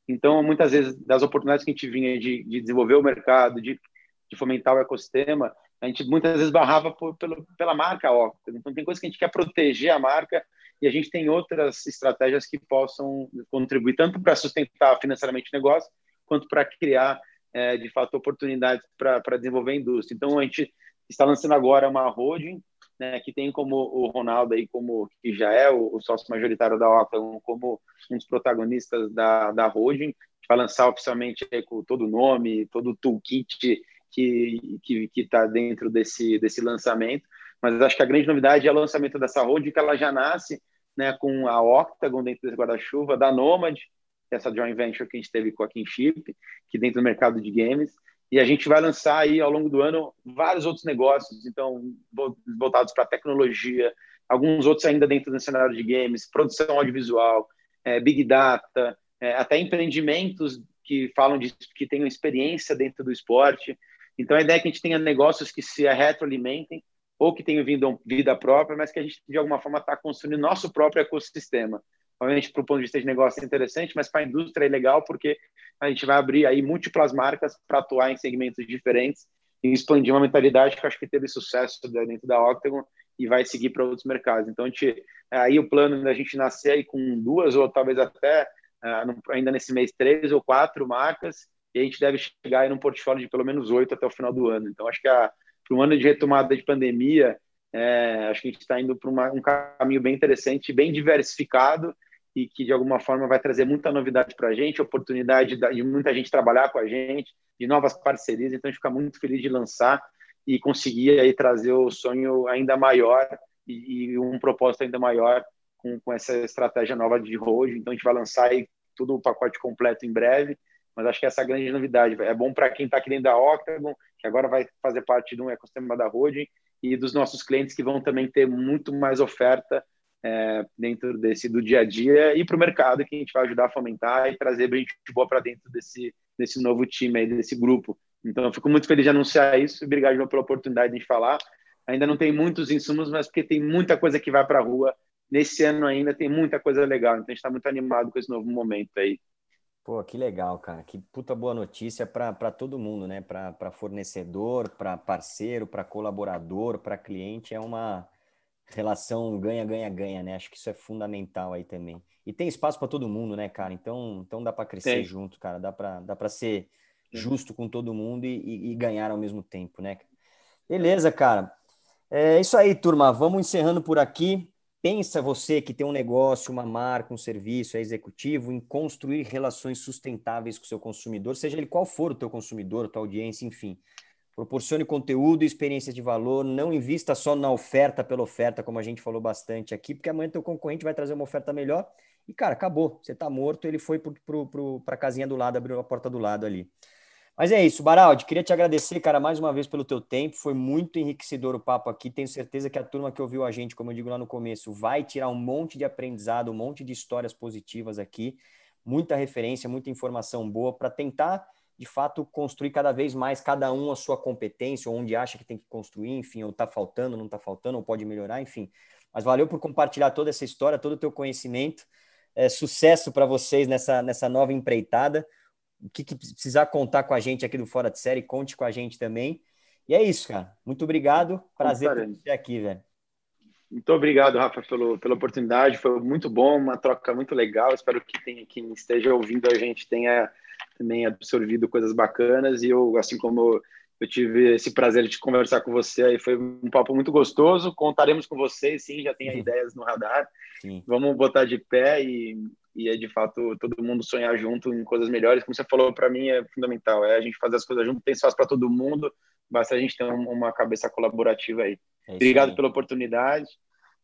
Então, muitas vezes, das oportunidades que a gente vinha de, de desenvolver o mercado, de, de fomentar o ecossistema, a gente muitas vezes barrava por, pelo, pela marca Octa. Então, tem coisas que a gente quer proteger a marca e a gente tem outras estratégias que possam contribuir tanto para sustentar financeiramente o negócio, quanto para criar, é, de fato, oportunidades para desenvolver a indústria. Então, a gente está lançando agora uma holding, né, que tem como o Ronaldo aí, como que já é o, o sócio majoritário da Octa, como um dos protagonistas da, da holding. Vai lançar oficialmente com todo o nome, todo o toolkit que que está dentro desse desse lançamento. Mas acho que a grande novidade é o lançamento dessa holding, que ela já nasce né, com a Octagon dentro desse guarda-chuva, da Nomad, essa joint venture que a gente teve com a Kinship, que dentro do mercado de games, e a gente vai lançar aí ao longo do ano vários outros negócios, então voltados para tecnologia, alguns outros ainda dentro do cenário de games, produção audiovisual, é, big data, é, até empreendimentos que falam de que tenham experiência dentro do esporte. Então, a ideia é que a gente tenha negócios que se retroalimentem ou que tenham vindo vida própria, mas que a gente, de alguma forma, está construindo nosso próprio ecossistema. Obviamente, para o ponto de vista de negócio é interessante, mas para a indústria é legal porque a gente vai abrir aí múltiplas marcas para atuar em segmentos diferentes e expandir uma mentalidade que eu acho que teve sucesso dentro da Octagon e vai seguir para outros mercados. Então, gente, aí o plano da gente nascer aí com duas ou talvez até uh, ainda nesse mês três ou quatro marcas e a gente deve chegar em um portfólio de pelo menos oito até o final do ano. Então, acho que para um ano de retomada de pandemia, é, acho que a gente está indo para um caminho bem interessante, bem diversificado e que, de alguma forma, vai trazer muita novidade para a gente, oportunidade de muita gente trabalhar com a gente, de novas parcerias. Então, a gente fica muito feliz de lançar e conseguir aí trazer o sonho ainda maior e, e um propósito ainda maior com, com essa estratégia nova de hoje. Então, a gente vai lançar aí tudo o pacote completo em breve mas acho que essa é a grande novidade. É bom para quem está aqui dentro da Octagon, que agora vai fazer parte de um ecossistema da Holding, e dos nossos clientes que vão também ter muito mais oferta é, dentro desse do dia a dia e para o mercado que a gente vai ajudar a fomentar e trazer gente boa para dentro desse, desse novo time aí, desse grupo. Então, eu fico muito feliz de anunciar isso obrigado pela oportunidade de falar. Ainda não tem muitos insumos, mas porque tem muita coisa que vai para a rua. Nesse ano ainda tem muita coisa legal, então a gente está muito animado com esse novo momento aí. Pô, que legal, cara. Que puta boa notícia para todo mundo, né? Para fornecedor, para parceiro, para colaborador, para cliente. É uma relação ganha-ganha-ganha, né? Acho que isso é fundamental aí também. E tem espaço para todo mundo, né, cara? Então, então dá para crescer tem. junto, cara. Dá para dá ser justo com todo mundo e, e, ganhar ao mesmo tempo, né? Beleza, cara. É isso aí, turma. Vamos encerrando por aqui. Pensa você que tem um negócio, uma marca, um serviço, é executivo, em construir relações sustentáveis com o seu consumidor, seja ele qual for o teu consumidor, tua audiência, enfim. Proporcione conteúdo e experiência de valor, não invista só na oferta pela oferta, como a gente falou bastante aqui, porque amanhã teu concorrente vai trazer uma oferta melhor e, cara, acabou. Você está morto, ele foi para a casinha do lado, abriu a porta do lado ali. Mas é isso, Baraldi, queria te agradecer, cara, mais uma vez pelo teu tempo. Foi muito enriquecedor o papo aqui. Tenho certeza que a turma que ouviu a gente, como eu digo lá no começo, vai tirar um monte de aprendizado, um monte de histórias positivas aqui, muita referência, muita informação boa para tentar, de fato, construir cada vez mais cada um a sua competência, onde acha que tem que construir, enfim, ou está faltando, não está faltando, ou pode melhorar, enfim. Mas valeu por compartilhar toda essa história, todo o teu conhecimento. É, sucesso para vocês nessa, nessa nova empreitada. O que, que, precisar contar com a gente aqui do Fora de Série, conte com a gente também. E é isso, cara. Muito obrigado. Prazer ter você aqui, velho. Muito obrigado, Rafa, pelo, pela oportunidade. Foi muito bom, uma troca muito legal. Espero que quem, quem esteja ouvindo a gente tenha também absorvido coisas bacanas. E eu, assim como eu tive esse prazer de conversar com você, aí foi um papo muito gostoso. Contaremos com vocês, sim, já tem ideias no radar. Sim. Vamos botar de pé e, e é de fato todo mundo sonhar junto em coisas melhores. Como você falou, para mim é fundamental. É a gente fazer as coisas junto, tem espaço para todo mundo. Basta a gente ter uma cabeça colaborativa aí. É Obrigado aí. pela oportunidade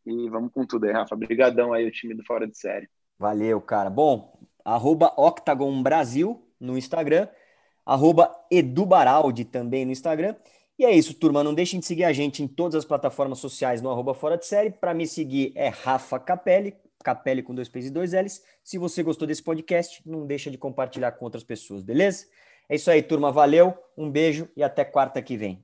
e vamos com tudo aí, Rafa. Obrigadão aí o time do Fora de Série. Valeu, cara. Bom, arroba Octagon Brasil no Instagram, arroba Edubaraldi também no Instagram. E é isso, turma. Não deixem de seguir a gente em todas as plataformas sociais no arroba Fora de Série. Para me seguir é Rafa Capelli, Capelli com dois P's e dois L's. Se você gostou desse podcast, não deixa de compartilhar com outras pessoas, beleza? É isso aí, turma. Valeu, um beijo e até quarta que vem.